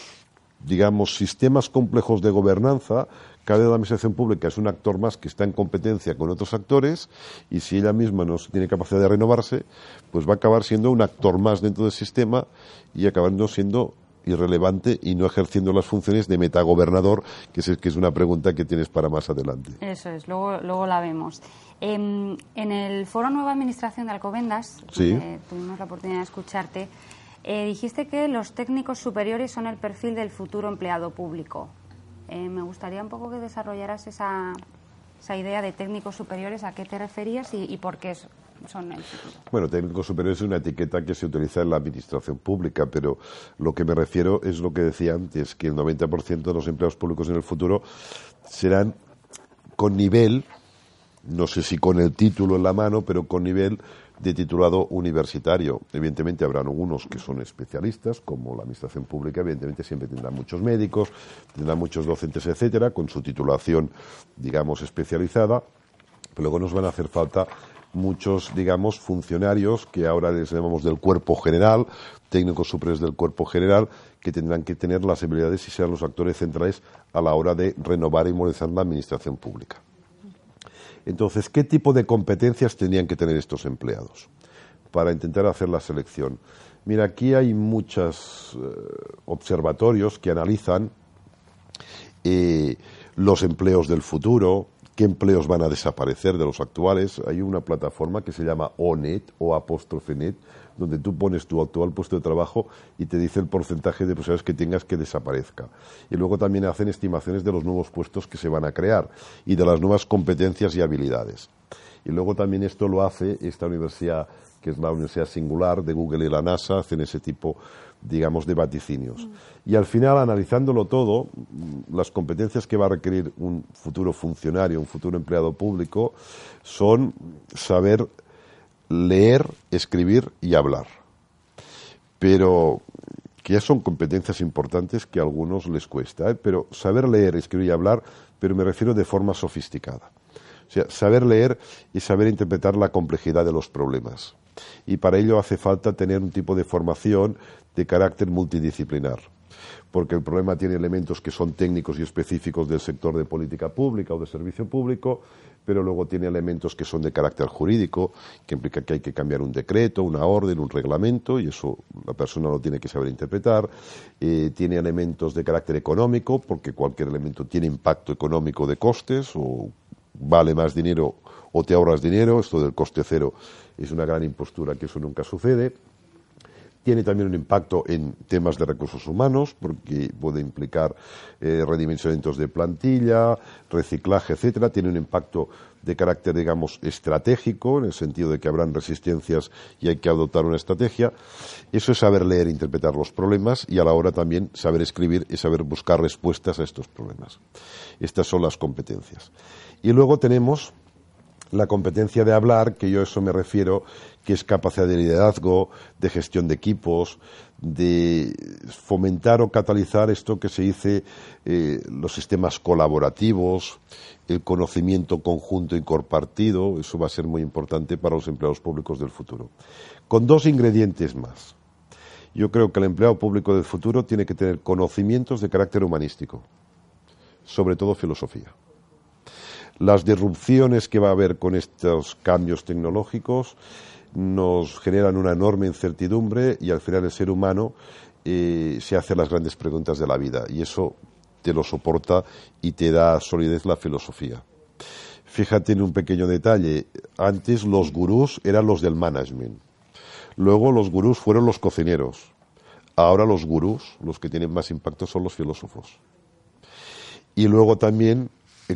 digamos, sistemas complejos de gobernanza, cada la administración pública es un actor más que está en competencia con otros actores y si ella misma no tiene capacidad de renovarse, pues va a acabar siendo un actor más dentro del sistema y acabando siendo irrelevante y no ejerciendo las funciones de metagobernador, que es, que es una pregunta que tienes para más adelante. Eso es, luego, luego la vemos. Em, en el foro Nueva Administración de Alcobendas, tuvimos la oportunidad de escucharte, eh, dijiste que los técnicos superiores son el perfil del futuro empleado público. Eh, me gustaría un poco que desarrollaras esa, idea de técnicos superiores, a qué te referías y, y por qué es, bueno, técnico superior es una etiqueta que se utiliza en la administración pública, pero lo que me refiero es lo que decía antes, que el 90% de los empleados públicos en el futuro serán con nivel, no sé si con el título en la mano, pero con nivel de titulado universitario. Evidentemente habrán algunos que son especialistas, como la administración pública, evidentemente siempre tendrán muchos médicos, tendrán muchos docentes, etcétera, con su titulación, digamos, especializada, pero luego nos van a hacer falta muchos, digamos, funcionarios que ahora les llamamos del cuerpo general, técnicos superiores del cuerpo general, que tendrán que tener las habilidades y ser los actores centrales a la hora de renovar y modernizar la administración pública. Entonces, ¿qué tipo de competencias tendrían que tener estos empleados para intentar hacer la selección? Mira, aquí hay muchos eh, observatorios que analizan eh, los empleos del futuro, qué empleos van a desaparecer de los actuales. Hay una plataforma que se llama ONET o apóstrofe net, donde tú pones tu actual puesto de trabajo y te dice el porcentaje de posibilidades que tengas que desaparezca. Y luego también hacen estimaciones de los nuevos puestos que se van a crear y de las nuevas competencias y habilidades. Y luego también esto lo hace esta universidad, que es la Universidad Singular de Google y la NASA, hacen ese tipo digamos, de vaticinios. Y al final, analizándolo todo, las competencias que va a requerir un futuro funcionario, un futuro empleado público, son saber leer, escribir y hablar. Pero que ya son competencias importantes que a algunos les cuesta, ¿eh? pero saber leer, escribir y hablar, pero me refiero de forma sofisticada. O sea, saber leer y saber interpretar la complejidad de los problemas. Y para ello hace falta tener un tipo de formación de carácter multidisciplinar porque el problema tiene elementos que son técnicos y específicos del sector de política pública o de servicio público, pero luego tiene elementos que son de carácter jurídico, que implica que hay que cambiar un decreto, una orden, un reglamento, y eso la persona lo tiene que saber interpretar. Eh, tiene elementos de carácter económico, porque cualquier elemento tiene impacto económico de costes, o vale más dinero o te ahorras dinero. Esto del coste cero es una gran impostura que eso nunca sucede tiene también un impacto en temas de recursos humanos, porque puede implicar eh, redimensionamientos de plantilla, reciclaje, etcétera. Tiene un impacto de carácter, digamos, estratégico, en el sentido de que habrán resistencias y hay que adoptar una estrategia. Eso es saber leer e interpretar los problemas y a la hora también saber escribir y saber buscar respuestas a estos problemas. Estas son las competencias. Y luego tenemos la competencia de hablar, que yo a eso me refiero, que es capacidad de liderazgo, de gestión de equipos, de fomentar o catalizar esto que se dice eh, los sistemas colaborativos, el conocimiento conjunto y compartido, eso va a ser muy importante para los empleados públicos del futuro. Con dos ingredientes más. Yo creo que el empleado público del futuro tiene que tener conocimientos de carácter humanístico, sobre todo filosofía las disrupciones que va a haber con estos cambios tecnológicos nos generan una enorme incertidumbre y al final el ser humano eh, se hace las grandes preguntas de la vida y eso te lo soporta y te da solidez la filosofía. Fíjate en un pequeño detalle, antes los gurús eran los del management, luego los gurús fueron los cocineros, ahora los gurús, los que tienen más impacto son los filósofos. Y luego también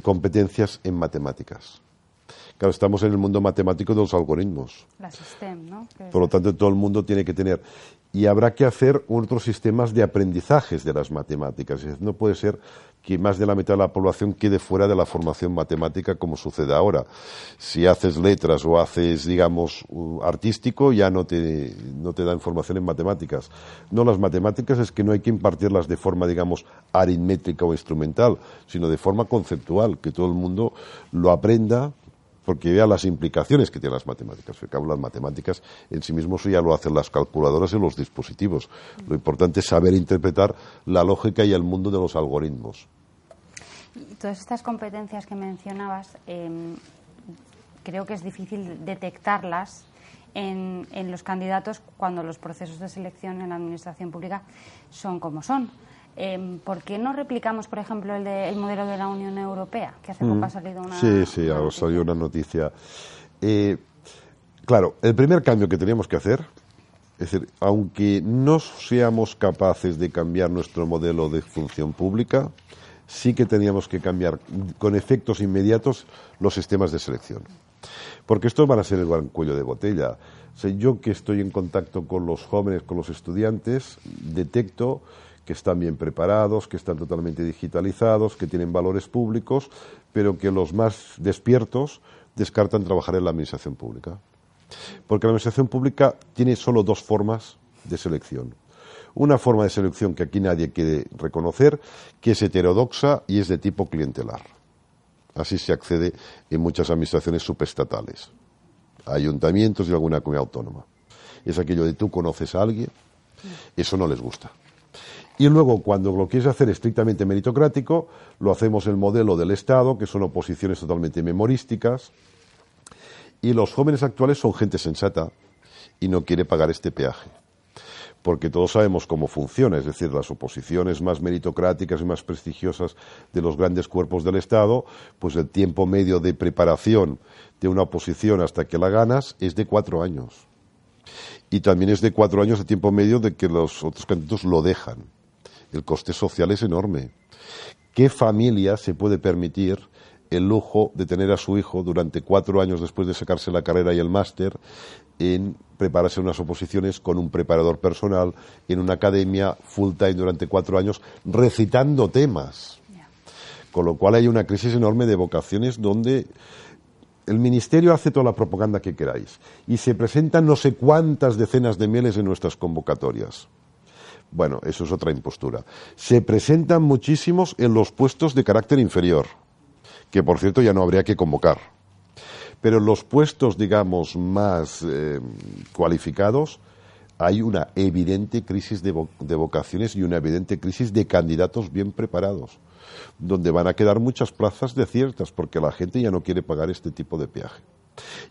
competencias en matemáticas. Claro, estamos en el mundo matemático de los algoritmos. La STEM, ¿no? Por lo tanto, todo el mundo tiene que tener. Y habrá que hacer otros sistemas de aprendizajes de las matemáticas. no puede ser que más de la mitad de la población quede fuera de la formación matemática como sucede ahora. Si haces letras o haces, digamos, artístico, ya no te, no te dan formación en matemáticas. No, las matemáticas es que no hay que impartirlas de forma, digamos, aritmétrica o instrumental, sino de forma conceptual, que todo el mundo lo aprenda porque vea las implicaciones que tienen las matemáticas. Porque las matemáticas en sí mismos ya lo hacen las calculadoras y los dispositivos. Lo importante es saber interpretar la lógica y el mundo de los algoritmos. Todas estas competencias que mencionabas, em, creo que es difícil detectarlas en los candidatos cuando los procesos de selección en la administración pública son como son. Em, ¿Por qué no replicamos, por ejemplo, el, modelo de la Unión Europea? Que hace poco mm. ha salido una. Sí, sí, ha salido una noticia. Eh, claro, el primer cambio que teníamos que hacer, es decir, aunque no seamos capaces de cambiar nuestro modelo de función pública, sí que teníamos que cambiar con efectos inmediatos los sistemas de selección. Porque estos van a ser el gran cuello de botella. yo que estoy en contacto con los jóvenes, con los estudiantes, detecto que están bien preparados, que están totalmente digitalizados, que tienen valores públicos, pero que los más despiertos descartan trabajar en la administración pública. Porque la administración pública tiene solo dos formas de selección. Una forma de selección que aquí nadie quiere reconocer, que es heterodoxa y es de tipo clientelar. Así se accede en muchas administraciones subestatales. ayuntamientos y alguna comunidad autónoma. Es aquello de tú conoces a alguien, eso no les gusta. Y luego, cuando lo quieres hacer estrictamente meritocrático, lo hacemos el modelo del Estado, que son oposiciones totalmente memorísticas. Y los jóvenes actuales son gente sensata y no quiere pagar este peaje. Porque todos sabemos cómo funciona, es decir, las oposiciones más meritocráticas y más prestigiosas de los grandes cuerpos del Estado, pues el tiempo medio de preparación de una oposición hasta que la ganas es de cuatro años. Y también es de cuatro años de tiempo medio de que los otros candidatos lo dejan el coste social es enorme. ¿Qué familia se puede permitir el lujo de tener a su hijo durante cuatro años después de sacarse la carrera y el máster en prepararse unas oposiciones con un preparador personal en una academia full time durante cuatro años recitando temas? Con lo cual hay una crisis enorme de vocaciones donde el ministerio hace toda la propaganda que queráis y se presentan no sé cuántas decenas de mieles en nuestras convocatorias. Bueno, eso es otra impostura. Se presentan muchísimos en los puestos de carácter inferior, que por cierto ya no habría que convocar. Pero en los puestos, digamos, más eh, cualificados, hay una evidente crisis de, de, vocaciones y una evidente crisis de candidatos bien preparados, donde van a quedar muchas plazas desiertas porque la gente ya no quiere pagar este tipo de peaje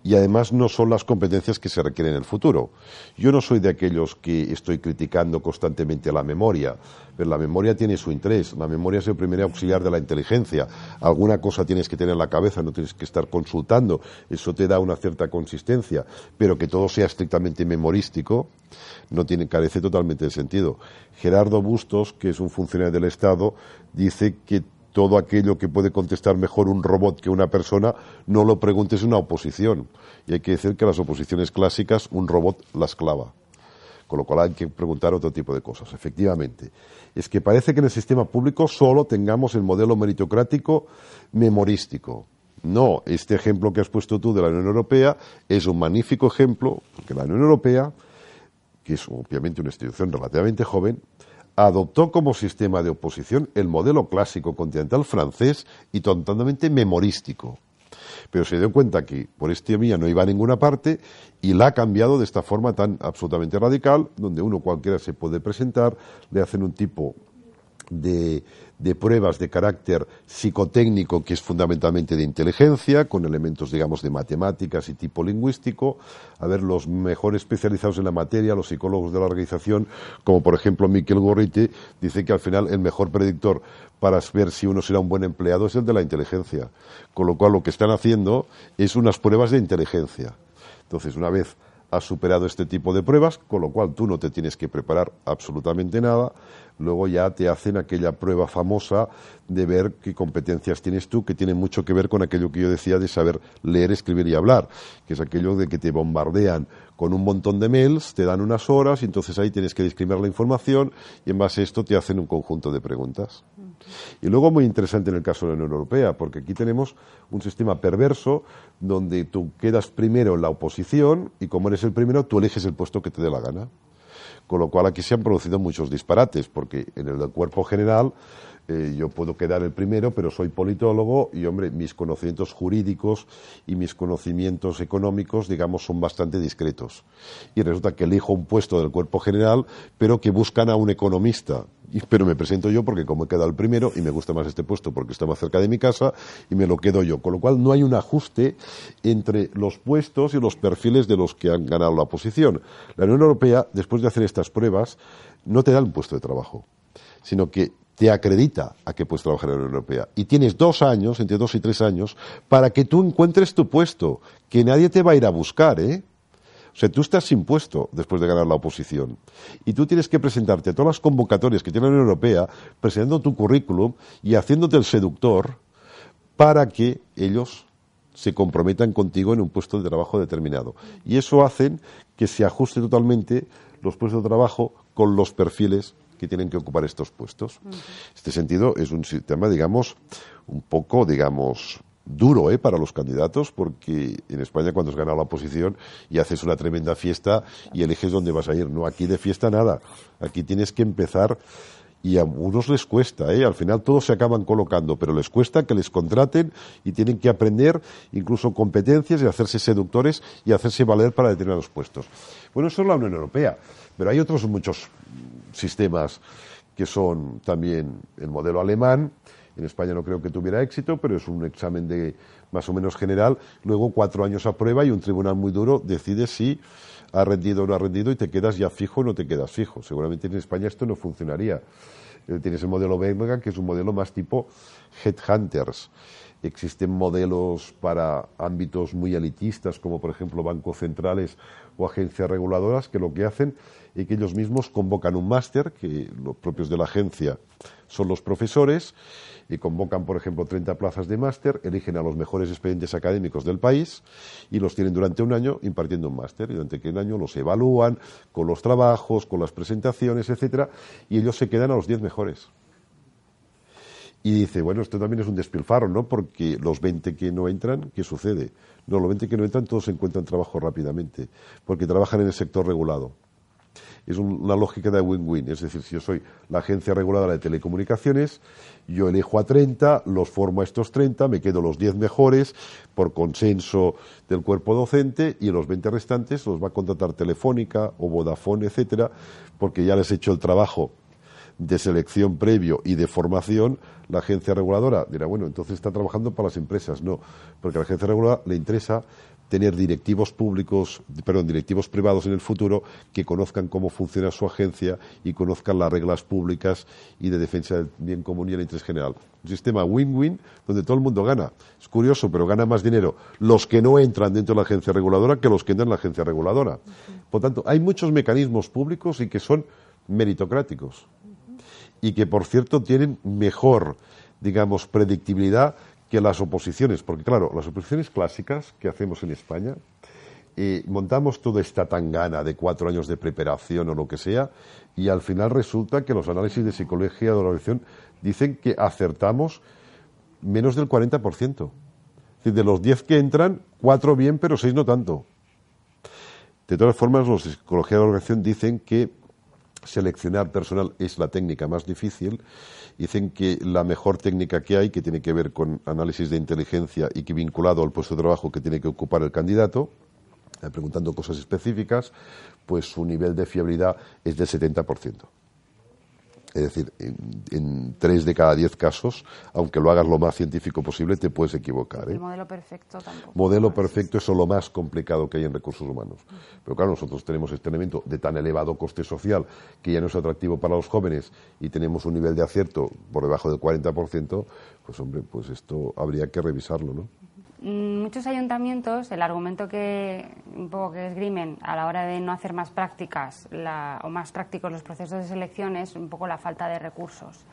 y además no son las competencias que se requieren en el futuro. Yo no soy de aquellos que estoy criticando constantemente la memoria, pero la memoria tiene su interés. La memoria es el primer auxiliar de la inteligencia. Alguna cosa tienes que tener en la cabeza, no tienes que estar consultando. Eso te da una cierta consistencia, pero que todo sea estrictamente memorístico no tiene, carece totalmente de sentido. Gerardo Bustos, que es un funcionario del Estado, dice que todo aquello que puede contestar mejor un robot que una persona, no lo preguntes una oposición. Y hay que decir que las oposiciones clásicas un robot las clava. Con lo cual hay que preguntar otro tipo de cosas. Efectivamente, es que parece que en el sistema público solo tengamos el modelo meritocrático memorístico. No, este ejemplo que has puesto tú de la Unión Europea es un magnífico ejemplo, porque la Unión Europea, que es obviamente una institución relativamente joven, adoptó como sistema de oposición el modelo clásico continental francés y totalmente memorístico. Pero se dio cuenta que por este vía no iba a ninguna parte y la ha cambiado de esta forma tan absolutamente radical, donde uno cualquiera se puede presentar, le hacen un tipo de, de pruebas de carácter psicotécnico, que es fundamentalmente de inteligencia, con elementos, digamos, de matemáticas y tipo lingüístico. A ver, los mejor especializados en la materia, los psicólogos de la organización, como por ejemplo Miquel Gorriti, dice que al final el mejor predictor para ver si uno será un buen empleado es el de la inteligencia. Con lo cual, lo que están haciendo es unas pruebas de inteligencia. Entonces, una vez has superado este tipo de pruebas, con lo cual tú no te tienes que preparar absolutamente nada, luego ya te hacen aquella prueba famosa de ver qué competencias tienes tú, que tiene mucho que ver con aquello que yo decía de saber leer, escribir y hablar, que es aquello de que te bombardean con un montón de mails, te dan unas horas y entonces ahí tienes que discriminar la información y en base a esto te hacen un conjunto de preguntas. Y luego muy interesante en el caso de la Unión Europea, porque aquí tenemos un sistema perverso donde tú quedas primero en la oposición y como eres el primero, tú eliges el puesto que te dé la gana. Con lo cual aquí se han producido muchos disparates, porque en el cuerpo general eh, yo puedo quedar el primero, pero soy politólogo y, hombre, mis conocimientos jurídicos y mis conocimientos económicos, digamos, son bastante discretos. Y resulta que elijo un puesto del cuerpo general, pero que buscan a un economista. pero me presento yo porque como he quedado el primero y me gusta más este puesto porque está más cerca de mi casa y me lo quedo yo. Con lo cual no hay un ajuste entre los puestos y los perfiles de los que han ganado la posición. La Unión Europea, después de hacer estas pruebas, no te da un puesto de trabajo, sino que te acredita a que puedes trabajar en la Unión Europea. Y tienes dos años, entre dos y tres años, para que tú encuentres tu puesto, que nadie te va a ir a buscar, ¿eh? O sea, tú estás sin puesto después de ganar la oposición. Y tú tienes que presentarte a todas las convocatorias que tiene la Unión Europea, presentando tu currículum y haciéndote el seductor para que ellos se comprometan contigo en un puesto de trabajo determinado. Y eso hace que se ajuste totalmente los puestos de trabajo con los perfiles que tienen que ocupar estos puestos. Este sentido, es un sistema, digamos, un poco, digamos, duro ¿eh? para los candidatos, porque en España cuando has ganado la oposición y haces una tremenda fiesta y eliges dónde vas a ir. No, aquí de fiesta nada. Aquí tienes que empezar y a unos les cuesta, ¿eh? al final todos se acaban colocando, pero les cuesta que les contraten y tienen que aprender incluso competencias y hacerse seductores y hacerse valer para determinados puestos. Bueno, eso es la Unión Europea, pero hay otros muchos sistemas que son también el modelo alemán, en España no creo que tuviera éxito, pero es un examen de más o menos general, luego cuatro años a prueba y un tribunal muy duro decide si ha rendido o no ha rendido y te quedas ya fijo o no te quedas fijo. Seguramente en España esto no funcionaría. Eh, tienes el modelo belga, que es un modelo más tipo headhunters. Existen modelos para ámbitos muy elitistas, como por ejemplo bancos centrales o agencias reguladoras, que lo que hacen es que ellos mismos convocan un máster, que los propios de la agencia son los profesores, y convocan, por ejemplo, 30 plazas de máster, eligen a los mejores expedientes académicos del país y los tienen durante un año impartiendo un máster. Y durante aquel año los evalúan con los trabajos, con las presentaciones, etcétera, y ellos se quedan a los 10 mejores. Y dice, bueno, esto también es un despilfarro, ¿no? Porque los 20 que no entran, ¿qué sucede? No, los 20 que no entran todos encuentran trabajo rápidamente, porque trabajan en el sector regulado es una lógica de win-win. Es decir, si yo soy la agencia reguladora de telecomunicaciones, yo elijo a 30, los formo a estos 30, me quedo los 10 mejores por consenso del cuerpo docente y los 20 restantes los va a contratar Telefónica o Vodafone, etcétera, porque ya les he hecho el trabajo de selección previo y de formación, la agencia reguladora dirá, bueno, entonces está trabajando para las empresas. No, porque a la agencia reguladora le interesa tener directivos públicos, perdón, directivos privados en el futuro que conozcan cómo funciona su agencia y conozcan las reglas públicas y de defensa del bien común y el interés general. Un sistema win-win donde todo el mundo gana. Es curioso, pero gana más dinero los que no entran dentro de la agencia reguladora que los que entran en la agencia reguladora. Por tanto, hay muchos mecanismos públicos y que son meritocráticos y que, por cierto, tienen mejor, digamos, predictibilidad que las oposiciones, porque claro, las oposiciones clásicas que hacemos en España, eh, montamos toda esta tangana de cuatro años de preparación o lo que sea, y al final resulta que los análisis de psicología de la organización dicen que acertamos menos del 40%. Es decir, de los 10 que entran, cuatro bien, pero seis no tanto. De todas formas, los de de la organización dicen que seleccionar personal es la técnica más difícil. Dicen que la mejor técnica que hay, que tiene que ver con análisis de inteligencia y que vinculado al puesto de trabajo que tiene que ocupar el candidato, eh, preguntando cosas específicas, pues su nivel de fiabilidad es del 70%. Es decir, en, tres de cada diez casos, aunque lo hagas lo más científico posible, te puedes equivocar. ¿eh? El modelo perfecto tampoco. Modelo perfecto es lo más complicado que hay en recursos humanos. Pero claro, nosotros tenemos este elemento de tan elevado coste social que ya no es atractivo para los jóvenes y tenemos un nivel de acierto por debajo del 40%, pues hombre, pues esto habría que revisarlo, ¿no? Mm, muchos ayuntamientos, el argumento que un poco que esgrimen a la hora de no hacer más prácticas o más prácticos los procesos de selección es un poco la falta de recursos.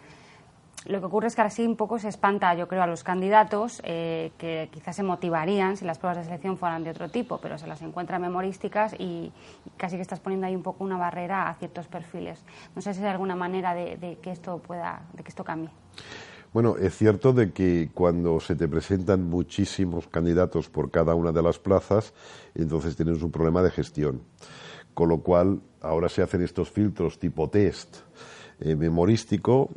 Lo que ocurre es que ahora sí un poco se espanta, yo creo, a los candidatos eh, que quizás se motivarían si las pruebas de selección fueran de otro tipo, pero se las encuentra memorísticas y, casi que estás poniendo ahí un poco una barrera a ciertos perfiles. No sé si hay alguna manera de, de que esto pueda, de que esto cambie. Bueno, es cierto de que cuando se te presentan muchísimos candidatos por cada una de las plazas, entonces tienes un problema de gestión. Con lo cual, ahora se hacen estos filtros tipo test eh, memorístico,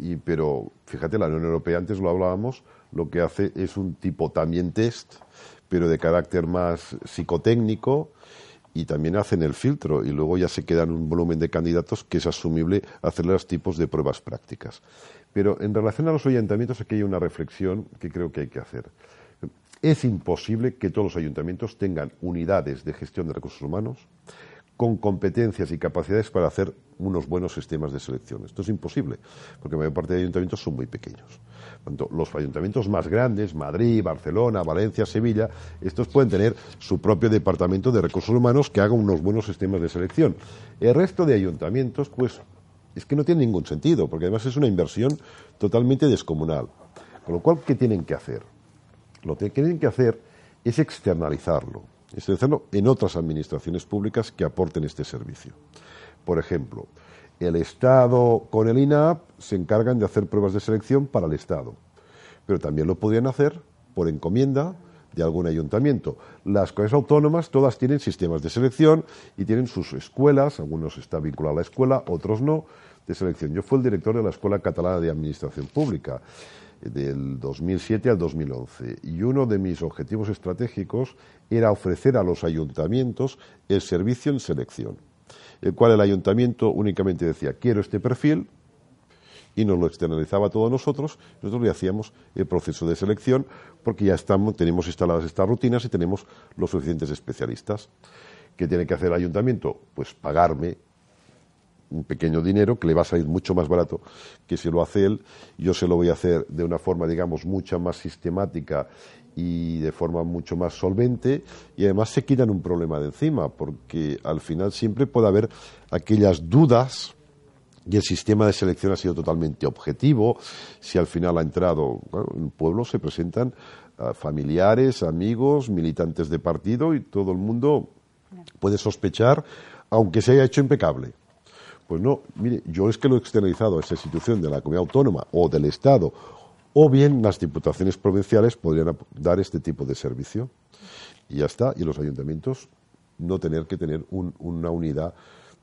y, pero fíjate, la Unión Europea, antes lo hablábamos, lo que hace es un tipo también test, pero de carácter más psicotécnico, y también hacen el filtro y luego ya se quedan un volumen de candidatos que es asumible hacer los tipos de pruebas prácticas. Pero en relación a los ayuntamientos aquí hay una reflexión que creo que hay que hacer. Es imposible que todos los ayuntamientos tengan unidades de gestión de recursos humanos con competencias y capacidades para hacer unos buenos sistemas de selección. Esto es imposible, porque la mayor parte de ayuntamientos son muy pequeños. los ayuntamientos más grandes, Madrid, Barcelona, Valencia, Sevilla, estos pueden tener su propio departamento de recursos humanos que haga unos buenos sistemas de selección. El resto de ayuntamientos, pues, es que no tiene ningún sentido, porque además es una inversión totalmente descomunal. Con lo cual, ¿qué tienen que hacer? Lo que tienen que hacer es externalizarlo, externalizarlo en otras administraciones públicas que aporten este servicio. Por ejemplo, el Estado con el INAP se encargan de hacer pruebas de selección para el Estado, pero también lo podrían hacer por encomienda de algún ayuntamiento. Las comunidades autónomas todas tienen sistemas de selección y tienen sus escuelas, algunos están vinculados a la escuela, otros no, de selección. Yo fui el director de la Escuela Catalana de Administración Pública del 2007 al 2011 y uno de mis objetivos estratégicos era ofrecer a los ayuntamientos el servicio en selección, el cual el ayuntamiento únicamente decía quiero este perfil y nos lo externalizaba a todos nosotros, nosotros le hacíamos el proceso de selección porque ya estamos, tenemos instaladas estas rutinas y tenemos los suficientes especialistas. ¿Qué tiene que hacer el ayuntamiento? Pues pagarme un pequeño dinero que le va a salir mucho más barato que si lo hace él. Yo se lo voy a hacer de una forma, digamos, mucha más sistemática y de forma mucho más solvente y además se quitan un problema de encima porque al final siempre puede haber aquellas dudas y el sistema de selección ha sido totalmente objetivo. Si al final ha entrado, en el pueblo se presentan ah, familiares, amigos, militantes de partido y todo el mundo puede sospechar, aunque se haya hecho impecable. Pues no, mire, yo es que lo he externalizado a esa institución de la comunidad autónoma o del Estado, o bien las diputaciones provinciales podrían dar este tipo de servicio. Y ya está, y los ayuntamientos no tener que tener una unidad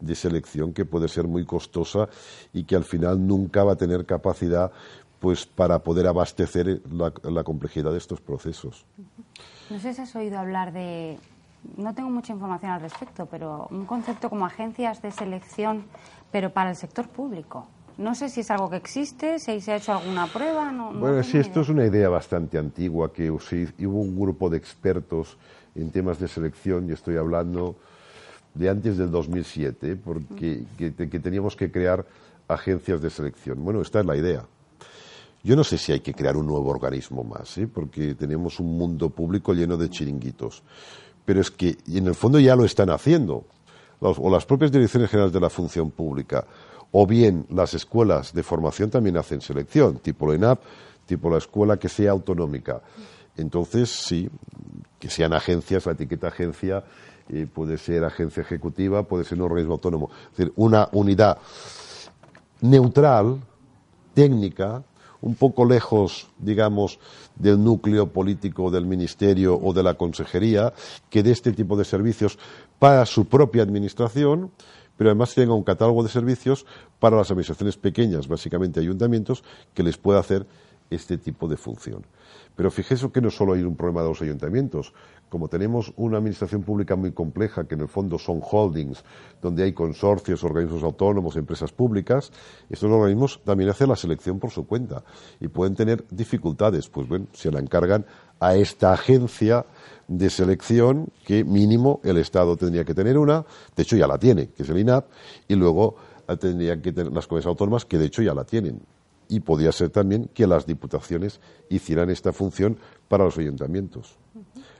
de selección que puede ser muy costosa y que al final nunca va a tener capacidad pues para poder abastecer la, la complejidad de estos procesos. No sé si has oído hablar de no tengo mucha información al respecto, pero un concepto como agencias de selección, pero para el sector público. No sé si es algo que existe, si se ha hecho alguna prueba. No, bueno, sí, esto es una idea bastante antigua que hubo un grupo de expertos en temas de selección, y estoy hablando de antes del 2007, porque que, teníamos que crear agencias de selección. Bueno, esta es la idea. Yo no sé si hay que crear un nuevo organismo más, ¿eh? porque tenemos un mundo público lleno de chiringuitos pero es que en el fondo ya lo están haciendo, o las propias direcciones generales de la función pública, o bien las escuelas de formación también hacen selección, tipo la ENAP, tipo la escuela que sea autonómica. Entonces, sí, que sean agencias, la etiqueta agencia eh, puede ser agencia ejecutiva, puede ser un organismo autónomo. Es decir, una unidad neutral, técnica, un poco lejos, digamos, del núcleo político del Ministerio o de la Consejería, que dé este tipo de servicios para su propia administración, pero además tenga un catálogo de servicios para las administraciones pequeñas, básicamente ayuntamientos, que les pueda hacer este tipo de función. Pero fíjese que no solo hay un problema de los ayuntamientos. Como tenemos una administración pública muy compleja, que en el fondo son holdings, donde hay consorcios, organismos autónomos, empresas públicas, estos organismos también hacen la selección por su cuenta y pueden tener dificultades. Pues bueno, se la encargan a esta agencia de selección que mínimo el Estado tendría que tener una, de hecho ya la tiene, que es el INAP, y luego tendrían que tener las comunidades autónomas que de hecho ya la tienen y podría ser también que las diputaciones hicieran esta función para los ayuntamientos.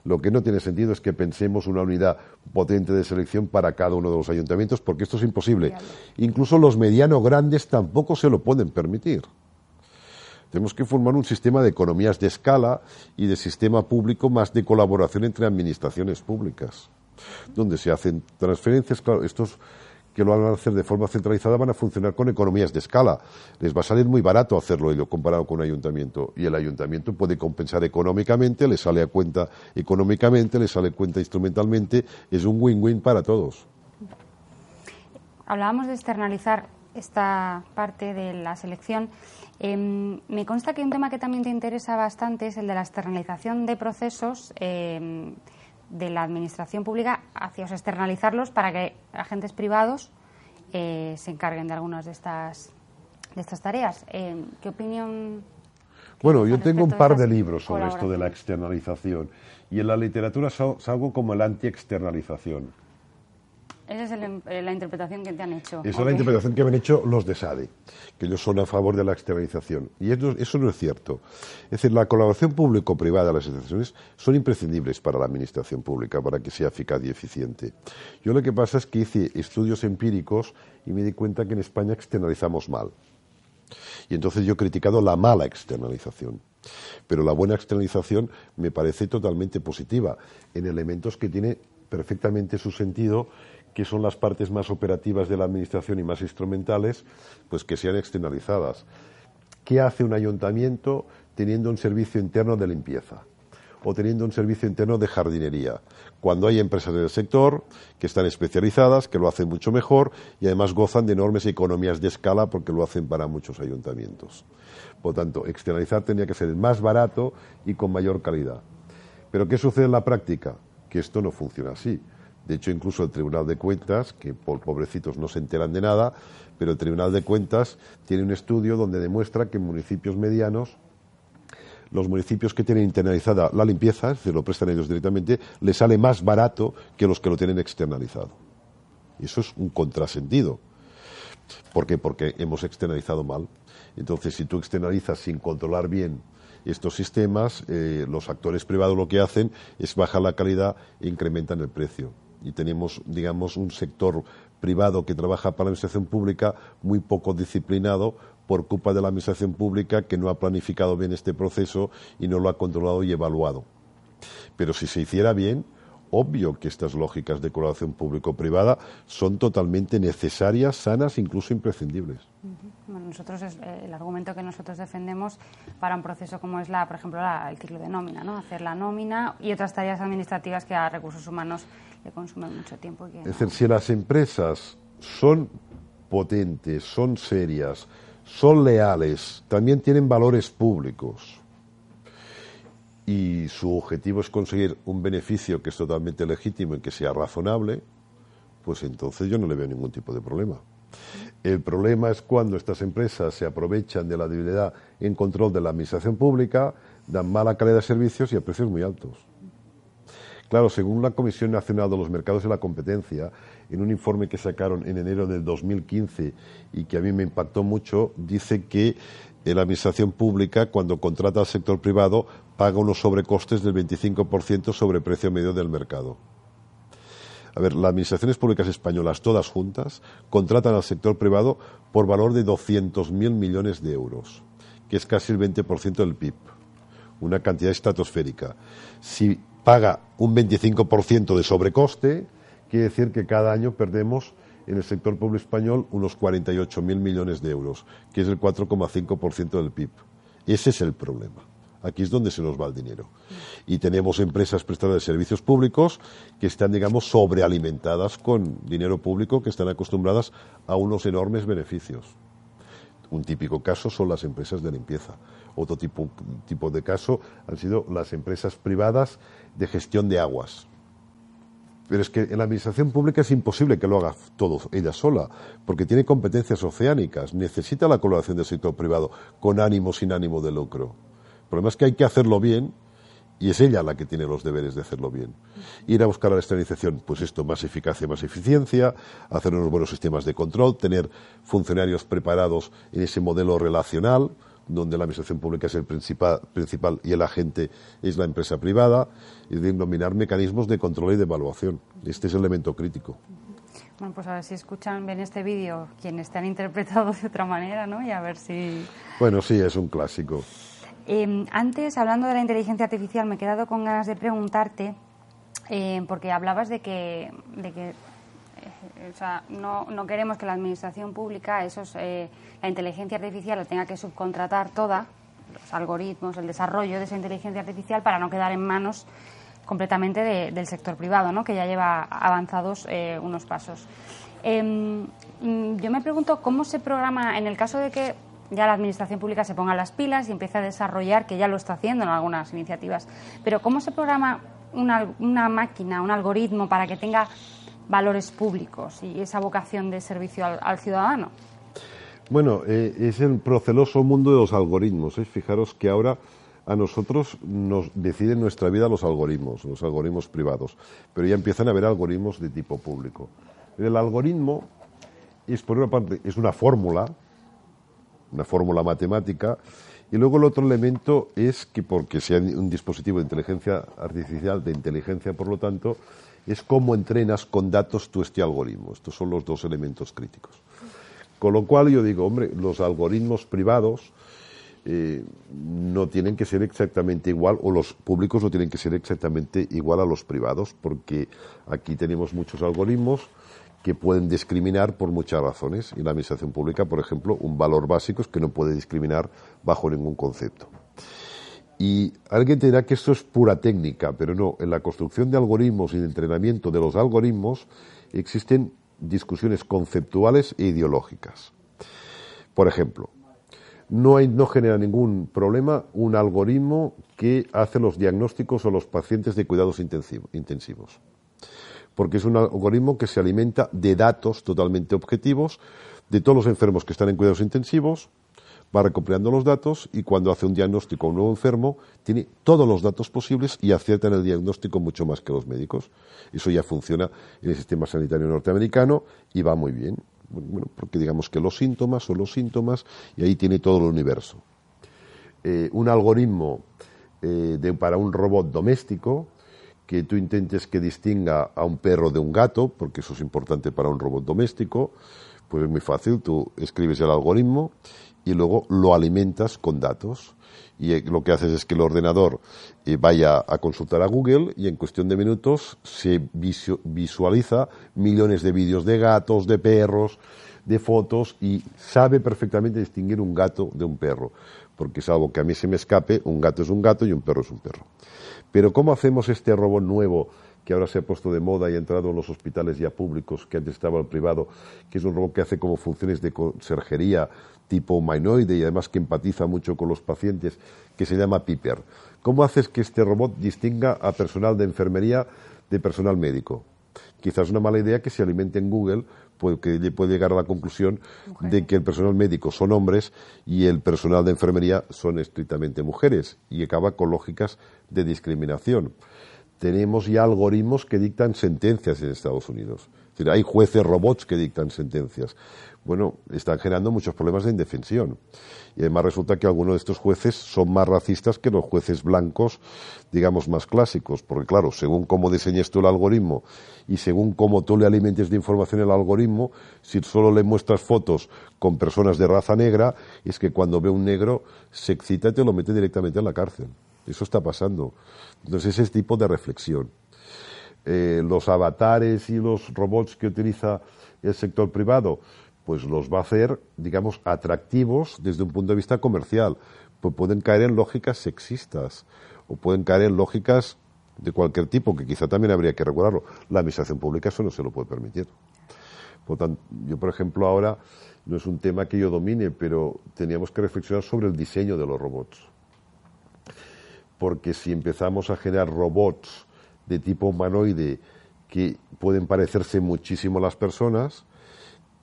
Lo que no tiene sentido es que pensemos una unidad potente de selección para cada uno de los ayuntamientos, porque esto es imposible. Incluso los medianos grandes tampoco se lo pueden permitir. Tenemos que formar un sistema de economías de escala y de sistema público más de colaboración entre administraciones públicas, donde se hacen transferencias. Claro, estos que lo van a hacer de forma centralizada van a funcionar con economías de escala. Les va a salir muy barato hacerlo ello comparado con un ayuntamiento. Y el ayuntamiento puede compensar económicamente, le sale a cuenta económicamente, le sale a cuenta instrumentalmente. Es un win-win para todos. Hablábamos de externalizar esta parte de la selección. Em, me consta que un tema que también te interesa bastante es el de la externalización de procesos. Em, de la administración pública hacia externalizarlos para que agentes privados eh, se encarguen de algunas de estas de estas tareas. Eh, ¿Qué opinión? Bueno, yo tengo un par de, libros sobre esto de la externalización y en la literatura salgo como la anti-externalización. Esa es eh, la interpretación que te han hecho. Esa es la interpretación que me han hecho los de SADE, que ellos son a favor de la externalización. Y eso, no es cierto. Es decir, la colaboración público-privada de las instituciones son imprescindibles para la administración pública, para que sea eficaz y eficiente. Yo lo que pasa es que hice estudios empíricos y me di cuenta que en España externalizamos mal. Y entonces yo he criticado la mala externalización. Pero la buena externalización me parece totalmente positiva en elementos que tiene perfectamente su sentido que son las partes más operativas de la Administración y más instrumentales, pues que sean externalizadas. ¿Qué hace un ayuntamiento teniendo un servicio interno de limpieza? o teniendo un servicio interno de jardinería. Cuando hay empresas del sector que están especializadas, que lo hacen mucho mejor y además gozan de enormes economías de escala porque lo hacen para muchos ayuntamientos. Por tanto, externalizar tendría que ser más barato y con mayor calidad. Pero ¿qué sucede en la práctica? Que esto no funciona así. De hecho, incluso el Tribunal de Cuentas, que por pobrecitos no se enteran de nada, pero el Tribunal de Cuentas tiene un estudio donde demuestra que en municipios medianos los municipios que tienen internalizada la limpieza, es decir, lo prestan ellos directamente, les sale más barato que los que lo tienen externalizado. Y eso es un contrasentido. ¿Por qué? Porque hemos externalizado mal. Entonces, si tú externalizas sin controlar bien estos sistemas, eh, los actores privados lo que hacen es bajar la calidad e incrementan el precio. Y tenemos, digamos, un sector privado que trabaja para la administración pública muy poco disciplinado por culpa de la administración pública que no ha planificado bien este proceso y no lo ha controlado y evaluado. Pero si se hiciera bien, obvio que estas lógicas de colaboración público-privada son totalmente necesarias, sanas, incluso imprescindibles. nosotros eh, el argumento que nosotros defendemos para un proceso como es la, por ejemplo, el ciclo de nómina, ¿no? Hacer la nómina y otras tareas administrativas que a recursos humanos le consumen mucho tiempo. es decir, si las empresas son potentes, son serias, son leales, también tienen valores públicos y su objetivo es conseguir un beneficio que es totalmente legítimo y que sea razonable, pues entonces yo no le veo ningún tipo de problema. El problema es cuando estas empresas se aprovechan de la debilidad en control de la administración pública, dan mala calidad de servicios y a precios muy altos. Claro, según la Comisión Nacional de los Mercados y la Competencia, en un informe que sacaron en enero del 2015 y que a mí me impactó mucho, dice que la administración pública, cuando contrata al sector privado, paga unos sobrecostes del 25% sobre el precio medio del mercado. A ver, las administraciones públicas españolas, todas juntas, contratan al sector privado por valor de 200.000 millones de euros, que es casi el 20% del PIB, una cantidad estratosférica. Si paga un 25% de sobrecoste, quiere decir que cada año perdemos en el sector público español unos 48.000 millones de euros, que es el 4,5% del PIB. Ese es el problema. Aquí es donde se nos va el dinero. Y tenemos empresas prestadoras de servicios públicos que están, digamos, sobrealimentadas con dinero público, que están acostumbradas a unos enormes beneficios. Un típico caso son las empresas de limpieza. Otro tipo, de caso han sido las empresas privadas de gestión de aguas. Pero es que en la administración pública es imposible que lo haga todo ella sola, porque tiene competencias oceánicas, necesita la colaboración del sector privado, con ánimo, sin ánimo de lucro. El problema es que hay que hacerlo bien y es ella la que tiene los deberes de hacerlo bien. Ir a buscar a la externalización, pues esto, más eficacia, más eficiencia, hacer unos buenos sistemas de control, tener funcionarios preparados en ese modelo relacional, donde la administración pública es el principal, y el agente es la empresa privada, y de dominar mecanismos de control y de evaluación. Este es el elemento crítico. Bueno, pues a ver si escuchan bien este vídeo quienes te han interpretado de otra manera, ¿no? Y a ver si... Bueno, sí, es un clásico. Em, antes, hablando de la inteligencia artificial, me he quedado con ganas de preguntarte, eh, porque hablabas de que, de que eh, o sea, no, no, queremos que la administración pública, esos, eh, la inteligencia artificial la tenga que subcontratar toda, los algoritmos, el desarrollo de esa inteligencia artificial para no quedar en manos completamente del sector privado, ¿no? que ya lleva avanzados eh, unos pasos. Em, mm, yo me pregunto cómo se programa, en el caso de que ya la administración pública se ponga las pilas y empiece a desarrollar, que ya lo está haciendo en algunas iniciativas, pero cómo se programa una, una máquina, un algoritmo para que tenga valores públicos y esa vocación de servicio al, ciudadano? Bueno, eh, es el proceloso mundo de los algoritmos. ¿eh? Fijaros que ahora a nosotros nos deciden nuestra vida los algoritmos, los algoritmos privados, pero ya empiezan a haber algoritmos de tipo público. El algoritmo es, por una parte, es una fórmula, una fórmula matemática, y luego el otro elemento es que, porque sea un dispositivo de inteligencia artificial, de inteligencia, por lo tanto, es cómo entrenas con datos tú este algoritmo. Estos son los dos elementos críticos. Con lo cual yo digo, hombre, los algoritmos privados eh, no tienen que ser exactamente igual, o los públicos no tienen que ser exactamente igual a los privados, porque aquí tenemos muchos algoritmos que pueden discriminar por muchas razones. Y la administración pública, por ejemplo, un valor básico es que no puede discriminar bajo ningún concepto. Y alguien te dirá que esto es pura técnica, pero no. En la construcción de algoritmos y de entrenamiento de los algoritmos existen discusiones conceptuales e ideológicas. Por ejemplo, no, hay, no genera ningún problema un algoritmo que hace los diagnósticos a los pacientes de cuidados intensivos. Porque es un algoritmo que se alimenta de datos totalmente objetivos de todos los enfermos que están en cuidados intensivos, va recopilando los datos y cuando hace un diagnóstico a un nuevo enfermo, tiene todos los datos posibles y acierta en el diagnóstico mucho más que los médicos. Eso ya funciona en el sistema sanitario norteamericano y va muy bien. Porque digamos que los síntomas son los síntomas y ahí tiene todo el universo. Eh, un algoritmo eh, para un robot doméstico que tú intentes que distinga a un perro de un gato, porque eso es importante para un robot doméstico, pues es muy fácil, tú escribes el algoritmo y luego lo alimentas con datos. Y eh, lo que haces es que el ordenador eh, vaya a consultar a Google y en cuestión de minutos se visualiza millones de vídeos de gatos, de perros, de fotos y sabe perfectamente distinguir un gato de un perro. Porque salvo que a mí se me escape, un gato es un gato y un perro es un perro. Pero ¿cómo hacemos este robot nuevo que ahora se ha puesto de moda y ha entrado en los hospitales ya públicos, que antes estaba el privado, que es un robot que hace como funciones de conserjería, tipo humanoide y además que empatiza mucho con los pacientes, que se llama Piper. ¿Cómo haces que este robot distinga a personal de enfermería de personal médico? Quizás una mala idea que se alimente en Google, porque puede llegar a la conclusión de que el personal médico son hombres y el personal de enfermería son estrictamente mujeres, y acaba con lógicas de discriminación. Tenemos ya algoritmos que dictan sentencias en Estados Unidos. Es decir, hay jueces robots que dictan sentencias bueno, están generando muchos problemas de indefensión. Y además resulta que algunos de estos jueces son más racistas que los jueces blancos, digamos, más clásicos. Porque claro, según cómo diseñes tú el algoritmo y según cómo tú le alimentes de información el algoritmo, si solo le muestras fotos con personas de raza negra, es que cuando ve un negro se excita y te lo mete directamente en la cárcel. Eso está pasando. Entonces, ese tipo de reflexión. Eh, los avatares y los robots que utiliza el sector privado, pues los va a hacer, digamos, atractivos desde un punto de vista comercial. Pues pueden caer en lógicas sexistas o pueden caer en lógicas de cualquier tipo, que quizá también habría que regularlo. La administración pública eso no se lo puede permitir. Por tanto, yo, por ejemplo, ahora no es un tema que yo domine, pero teníamos que reflexionar sobre el diseño de los robots. Porque si empezamos a generar robots de tipo humanoide que pueden parecerse muchísimo a las personas,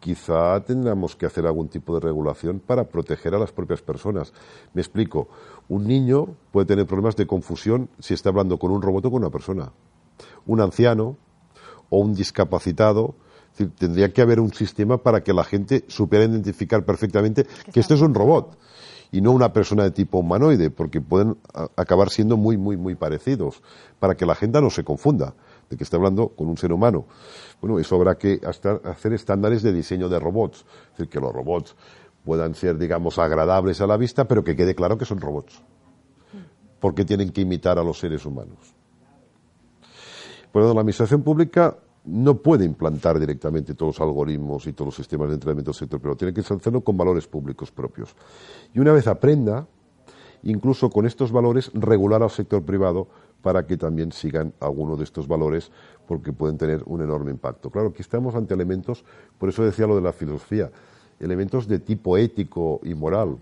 quizá tendríamos que hacer algún tipo de regulación para proteger a las propias personas. Me explico, un niño puede tener problemas de confusión si está hablando con un robot o con una persona. Un anciano o un discapacitado, tendría que haber un sistema para que la gente supiera identificar perfectamente que esto es un robot y no una persona de tipo humanoide, porque pueden acabar siendo muy, muy, muy parecidos, para que la gente no se confunda de que está hablando con un ser humano. Bueno, eso habrá que hacer estándares de diseño de robots, es decir, que los robots puedan ser, digamos, agradables a la vista, pero que quede claro que son robots, porque tienen que imitar a los seres humanos. Por la administración pública no puede implantar directamente todos los algoritmos y todos los sistemas de entrenamiento del sector, pero tiene que hacerlo con valores públicos propios. Y una vez aprenda, incluso con estos valores, regular al sector privado para que también sigan algunos de estos valores porque pueden tener un enorme impacto. Claro, aquí estamos ante elementos, por eso decía lo de la filosofía, elementos de tipo ético y moral.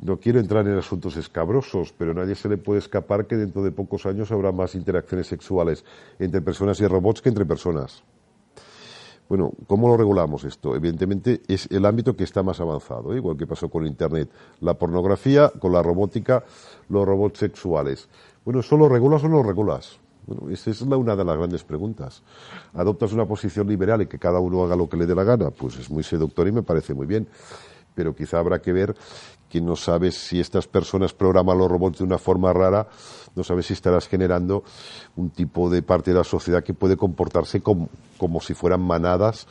No quiero entrar en asuntos escabrosos, pero a nadie se le puede escapar que dentro de pocos años habrá más interacciones sexuales entre personas y robots que entre personas. Bueno, ¿cómo lo regulamos esto? Evidentemente es el ámbito que está más avanzado, ¿eh? igual que pasó con Internet. La pornografía, con la robótica, los robots sexuales. Bueno, ¿solo regulas o no regulas? Bueno, esa es una de las grandes preguntas. ¿Adoptas una posición liberal y que cada uno haga lo que le dé la gana? Pues es muy seductor y me parece muy bien. Pero quizá habrá que ver que no sabes si estas personas programan los robots de una forma rara, no sabes si estarás generando un tipo de parte de la sociedad que puede comportarse como, como si fueran manadas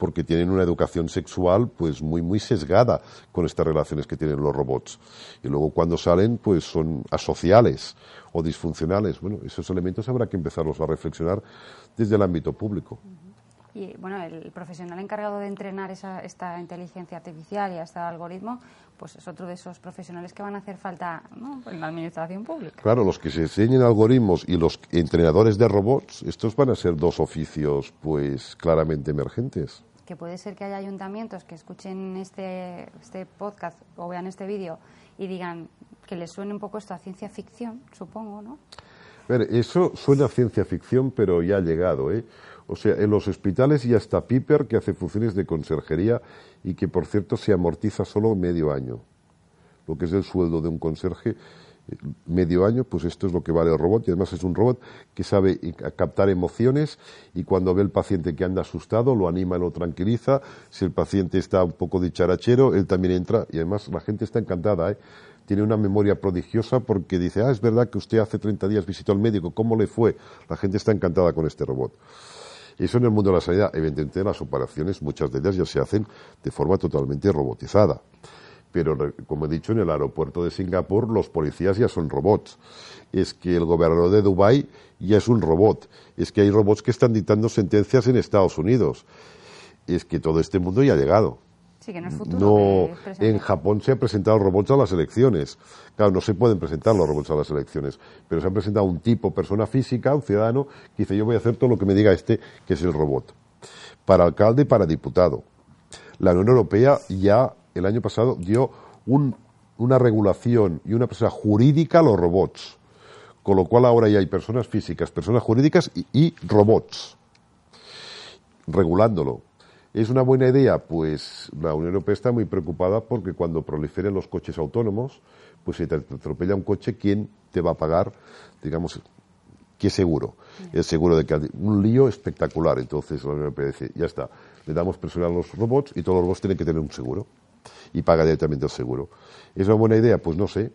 porque tienen una educación sexual pues muy muy sesgada con estas relaciones que tienen los robots y luego cuando salen pues son asociales o disfuncionales bueno esos elementos habrá que empezarlos a reflexionar desde el ámbito público Y bueno, el profesional encargado de entrenar esa, esta inteligencia artificial y este algoritmo, pues es otro de esos profesionales que van a hacer falta ¿no? en la administración pública. Claro, los que se enseñen algoritmos y los entrenadores de robots, estos van a ser dos oficios, pues claramente emergentes. Que puede ser que haya ayuntamientos que escuchen este, este podcast o vean este vídeo y digan que les suene un poco esto a ciencia ficción, supongo, ¿no? A ver, eso suena a ciencia ficción, pero ya ha llegado, ¿eh? O sea, en los hospitales ya está Piper, que hace funciones de conserjería y que, por cierto, se amortiza solo medio año. Lo que es el sueldo de un conserje, medio año, pues esto es lo que vale el robot. Y además es un robot que sabe captar emociones y cuando ve el paciente que anda asustado, lo anima, lo tranquiliza. Si el paciente está un poco dicharachero, él también entra y además la gente está encantada, ¿eh? tiene una memoria prodigiosa porque dice, ah, es verdad que usted hace 30 días visitó al médico, ¿cómo le fue? La gente está encantada con este robot. Eso en el mundo de la sanidad, evidentemente las operaciones, muchas de ellas ya se hacen de forma totalmente robotizada. Pero, como he dicho, en el aeropuerto de Singapur los policías ya son robots. Es que el gobernador de Dubái ya es un robot. Es que hay robots que están dictando sentencias en Estados Unidos. Es que todo este mundo ya ha llegado. Sí, que en el futuro. No, en Japón se han presentado robots a las elecciones. Claro, no se pueden presentar los robots a las elecciones, pero se ha presentado un tipo, persona física, un ciudadano, que dice: Yo voy a hacer todo lo que me diga este, que es el robot. Para alcalde y para diputado. La Unión Europea ya el año pasado dio una regulación y una persona jurídica a los robots. Con lo cual ahora ya hay personas físicas, personas jurídicas y robots regulándolo ¿Es una buena idea? Pues la Unión Europea está muy preocupada porque cuando proliferen los coches autónomos, pues si te atropella un coche, ¿quién te va a pagar, digamos, qué seguro? El seguro de que un lío espectacular. Entonces la Unión Europea dice, ya está, le damos personal a los robots y todos los robots tienen que tener un seguro y paga directamente el seguro. ¿Es una buena idea? Pues no sé.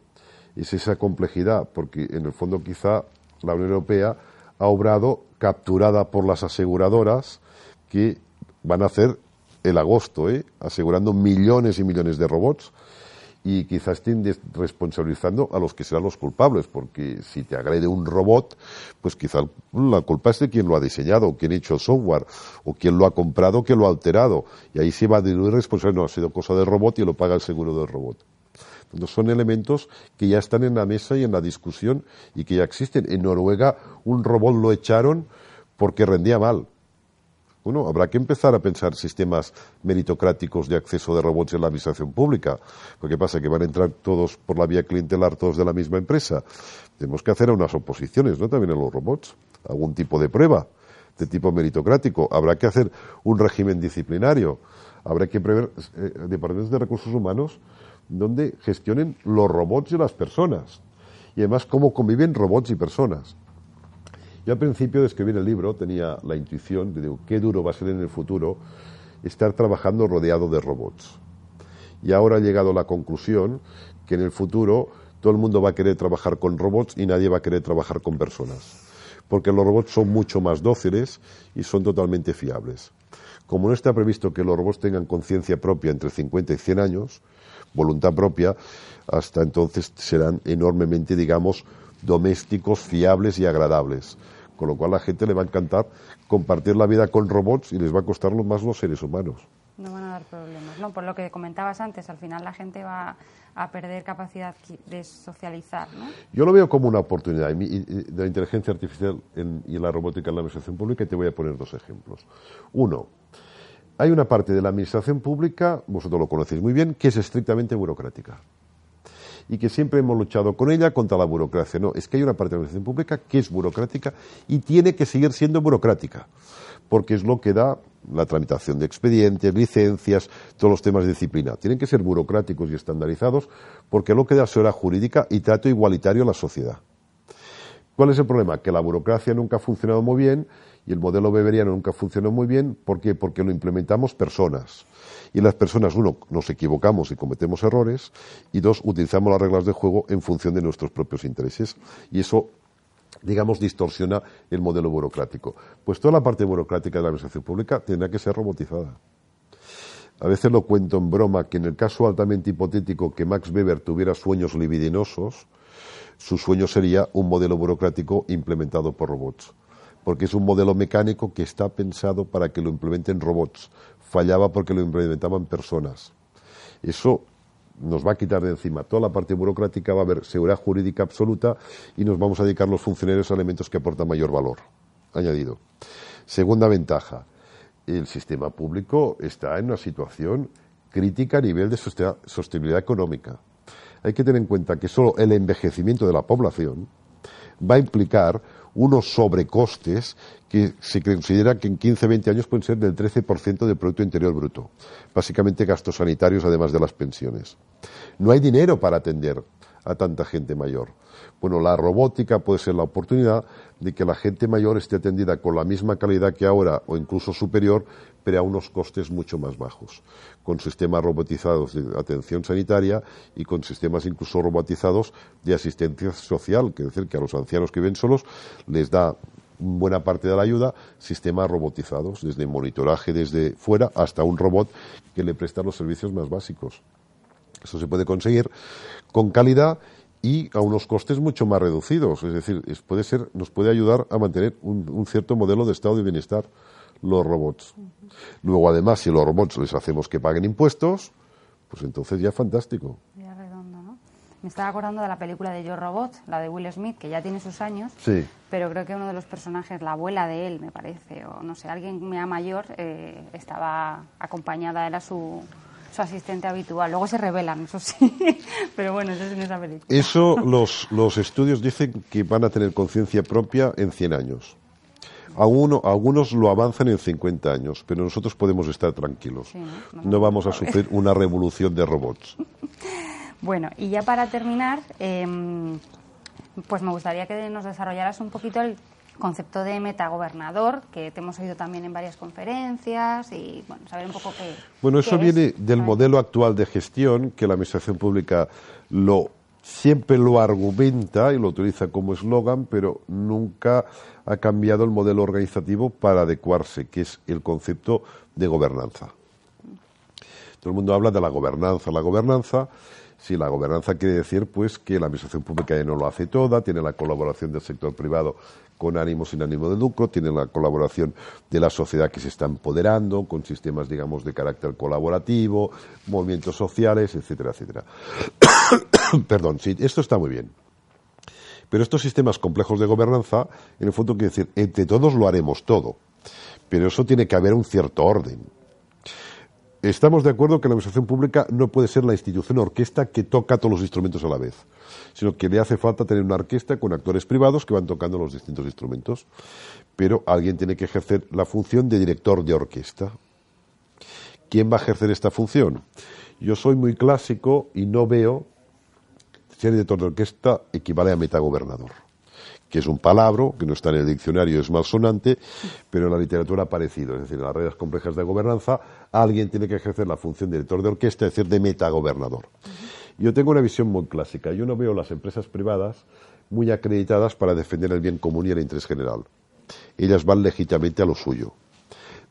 Es esa complejidad, porque en el fondo quizá la Unión Europea ha obrado capturada por las aseguradoras que van a hacer el agosto, ¿eh? asegurando millones y millones de robots y quizás estén responsabilizando a los que serán los culpables, porque si te agrede un robot, pues quizás la culpa es de quien lo ha diseñado, o quien ha hecho el software, o quien lo ha comprado, quien lo ha alterado. Y ahí se va a diluir responsabilidad, no, ha sido cosa del robot y lo paga el seguro del robot. Entonces son elementos que ya están en la mesa y en la discusión y que ya existen. En Noruega un robot lo echaron porque rendía mal bueno, habrá que empezar a pensar sistemas meritocráticos de acceso de robots en la administración pública. Porque pasa que van a entrar todos por la vía clientelar, todos de la misma empresa. Tenemos que hacer unas oposiciones, ¿no? También en los robots. Algún tipo de prueba de tipo meritocrático. Habrá que hacer un régimen disciplinario. Habrá que prever eh, departamentos de recursos humanos donde gestionen los robots y las personas. Y además cómo conviven robots y personas. Yo al principio de escribir el libro tenía la intuición de qué duro va a ser en el futuro estar trabajando rodeado de robots. Y ahora he llegado a la conclusión que en el futuro todo el mundo va a querer trabajar con robots y nadie va a querer trabajar con personas. Porque los robots son mucho más dóciles y son totalmente fiables. Como no está previsto que los robots tengan conciencia propia entre 50 y 100 años, voluntad propia, hasta entonces serán enormemente, digamos, domésticos, fiables y agradables con lo cual a la gente le va a encantar compartir la vida con robots y les va a costar más los seres humanos. No van a dar problemas, ¿no? Por lo que comentabas antes, al final la gente va a perder capacidad de socializar, ¿no? Yo lo veo como una oportunidad de la inteligencia artificial y la robótica en la administración pública y te voy a poner dos ejemplos. Uno, hay una parte de la administración pública, vosotros lo conocéis muy bien, que es estrictamente burocrática y que siempre hemos luchado con ella contra la burocracia. No, es que hay una parte de la administración pública que es burocrática y tiene que seguir siendo burocrática, porque es lo que da la tramitación de expedientes, licencias, todos los temas de disciplina. Tienen que ser burocráticos y estandarizados porque lo que da seguridad jurídica y trato igualitario a la sociedad. ¿Cuál es el problema? Que la burocracia nunca ha funcionado muy bien y el modelo beberiano nunca funcionó muy bien. ¿Por qué? Porque lo implementamos personas. Y las personas, uno, nos equivocamos y cometemos errores, y dos, utilizamos las reglas de juego en función de nuestros propios intereses. Y eso digamos, distorsiona el modelo burocrático. Pues toda la parte burocrática de la administración pública tendrá que ser robotizada. A veces lo cuento en broma que en el caso altamente hipotético que Max Weber tuviera sueños libidinosos, su sueño sería un modelo burocrático implementado por robots porque es un modelo mecánico que está pensado para que lo implementen robots. Fallaba porque lo implementaban personas. Eso nos va a quitar de encima toda la parte burocrática, va a haber seguridad jurídica absoluta y nos vamos a dedicar los funcionarios a elementos que aportan mayor valor. Añadido. Segunda ventaja, el sistema público está en una situación crítica a nivel de sostenibilidad económica. Hay que tener en cuenta que solo el envejecimiento de la población va a implicar unos sobrecostes que se considera que en 15-20 años pueden ser del 13% del Producto Interior Bruto. Básicamente gastos sanitarios además de las pensiones. No hay dinero para atender a tanta gente mayor. Bueno, la robótica puede ser la oportunidad de que la gente mayor esté atendida con la misma calidad que ahora o incluso superior, pero a unos costes mucho más bajos, con sistemas robotizados de atención sanitaria y con sistemas incluso robotizados de asistencia social, que es decir, que a los ancianos que viven solos les da buena parte de la ayuda sistemas robotizados, desde monitoraje desde fuera hasta un robot que le presta los servicios más básicos. Eso se puede conseguir con calidad y a unos costes mucho más reducidos. Es decir, puede ser, nos puede ayudar a mantener un, cierto modelo de estado de bienestar los robots. Luego, además, si los robots les hacemos que paguen impuestos, pues entonces ya fantástico. Ya redondo, ¿no? Me estaba acordando de la película de Yo Robot, la de Will Smith, que ya tiene sus años. Sí. Pero creo que uno de los personajes, la abuela de él, me parece, o no sé, alguien mayor, eh, estaba acompañada, era su, su asistente habitual. Luego se revelan, eso sí. <laughs> Pero bueno, eso es en esa película. Eso <laughs> los, los estudios dicen que van a tener conciencia propia en 100 años. algunos lo avanzan en 50 años, pero nosotros podemos estar tranquilos. ¿no? vamos a sufrir una revolución de robots. <laughs> Bueno, y ya para terminar, em, pues me gustaría que nos desarrollaras un poquito el concepto de metagobernador, que te hemos oído también en varias conferencias y bueno, saber un poco qué. Bueno, eso viene del modelo actual de gestión, que la Administración Pública lo siempre lo argumenta y lo utiliza como eslogan, pero nunca ha cambiado el modelo organizativo para adecuarse, que es el concepto de gobernanza. Todo el mundo habla de la gobernanza. La gobernanza Sí, la gobernanza quiere decir pues que la administración pública ya no lo hace toda, tiene la colaboración del sector privado con ánimo sin ánimo de lucro, tiene la colaboración de la sociedad que se está empoderando con sistemas digamos de carácter colaborativo, movimientos sociales, etcétera, etcétera. <coughs> Perdón, sí, esto está muy bien. Pero estos sistemas complejos de gobernanza, en el fondo quiere decir, entre todos lo haremos todo. Pero eso tiene que haber un cierto orden. Estamos de acuerdo que la administración pública no puede ser la institución orquesta que toca todos los instrumentos a la vez, sino que le hace falta tener una orquesta con actores privados que van tocando los distintos instrumentos. Pero alguien tiene que ejercer la función de director de orquesta. ¿Quién va a ejercer esta función? Yo soy muy clásico y no veo ser director de orquesta equivale a metagobernador que es un palabra que no está en el diccionario, es malsonante, pero en la literatura ha aparecido. Es decir, en las reglas complejas de gobernanza, alguien tiene que ejercer la función de director de orquesta, es decir, de metagobernador. Yo tengo una visión muy clásica. Yo no veo las empresas privadas muy acreditadas para defender el bien común y el interés general. Ellas van legítimamente a lo suyo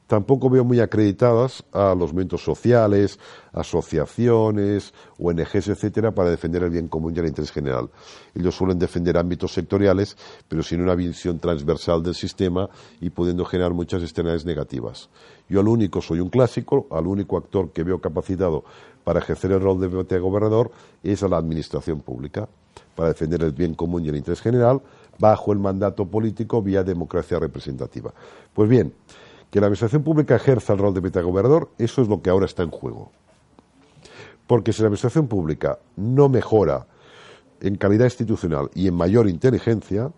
tampoco veo muy acreditadas a los movimientos sociales, asociaciones, ONGs, etcétera, para defender el bien común y el interés general. Ellos suelen defender ámbitos sectoriales, pero sin una visión transversal del sistema y pudiendo generar muchas externalidades negativas. Yo al único soy un clásico, al único actor que veo capacitado para ejercer el rol de gobernador es a la administración pública, para defender el bien común y el interés general bajo el mandato político vía democracia representativa. Pues bien, que la administración pública ejerza el rol de metagobernador, eso es lo que ahora está en juego. Porque si la administración pública no mejora en calidad institucional y en mayor inteligencia,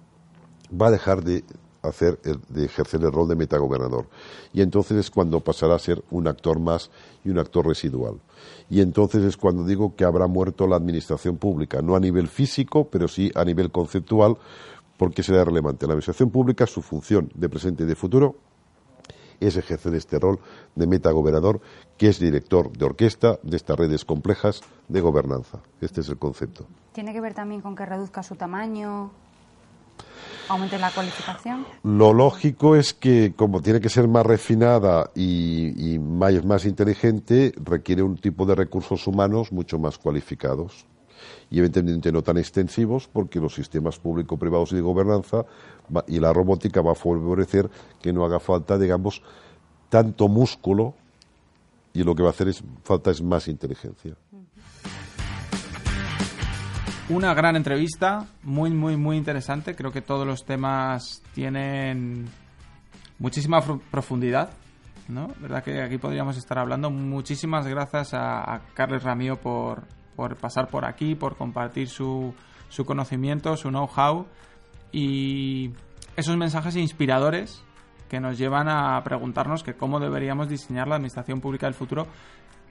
va a dejar de hacer de ejercer el rol de metagobernador. Y entonces es cuando pasará a ser un actor más y un actor residual. Y entonces es cuando digo que habrá muerto la administración pública, no a nivel físico, pero sí a nivel conceptual, porque será relevante. La administración pública, su función de presente y de futuro, es ejercer este rol de metagobernador, que es director de orquesta de estas redes complejas de gobernanza. Este es el concepto. ¿Tiene que ver también con que reduzca su tamaño? ¿Aumente la cualificación? Lo lógico es que, como tiene que ser más refinada y, y más, más inteligente, requiere un tipo de recursos humanos mucho más cualificados. Y evidentemente no tan extensivos porque los sistemas público-privados y de gobernanza y la robótica va a favorecer que no haga falta, digamos, tanto músculo y lo que va a hacer es falta es más inteligencia. Una gran entrevista, muy, muy, muy interesante. Creo que todos los temas tienen muchísima profundidad, ¿no? ¿Verdad que aquí podríamos estar hablando? Muchísimas gracias a, Carles Ramío por, por, pasar por aquí, por compartir su, su conocimiento, su know-how y esos mensajes inspiradores que nos llevan a preguntarnos que cómo deberíamos diseñar la administración pública del futuro,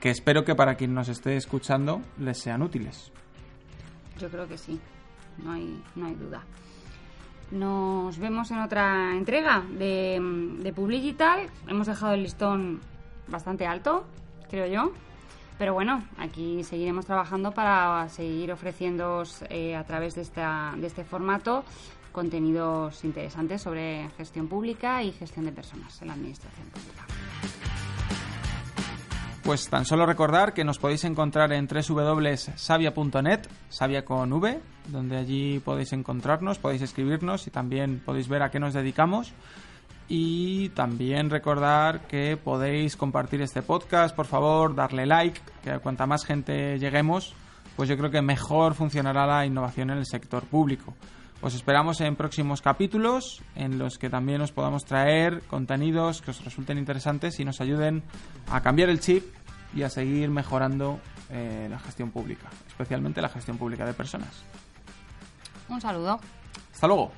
que espero que para quien nos esté escuchando les sean útiles. Yo creo que sí, no hay, no hay duda. Nos vemos en otra entrega de, de Publigital. Hemos dejado el listón bastante alto, creo yo. Pero bueno, aquí seguiremos trabajando para seguir ofreciendo eh, a través de, esta, de este formato contenidos interesantes sobre gestión pública y gestión de personas en la administración pública. Pues tan solo recordar que nos podéis encontrar en www.savia.net, savia con V, donde allí podéis encontrarnos, podéis escribirnos y también podéis ver a qué nos dedicamos. Y también recordar que podéis compartir este podcast, por favor, darle like, que cuanta más gente lleguemos, pues yo creo que mejor funcionará la innovación en el sector público. Os esperamos en próximos capítulos en los que también os podamos traer contenidos que os resulten interesantes y nos ayuden a cambiar el chip y a seguir mejorando eh, la gestión pública, especialmente la gestión pública de personas. Un saludo. Hasta luego.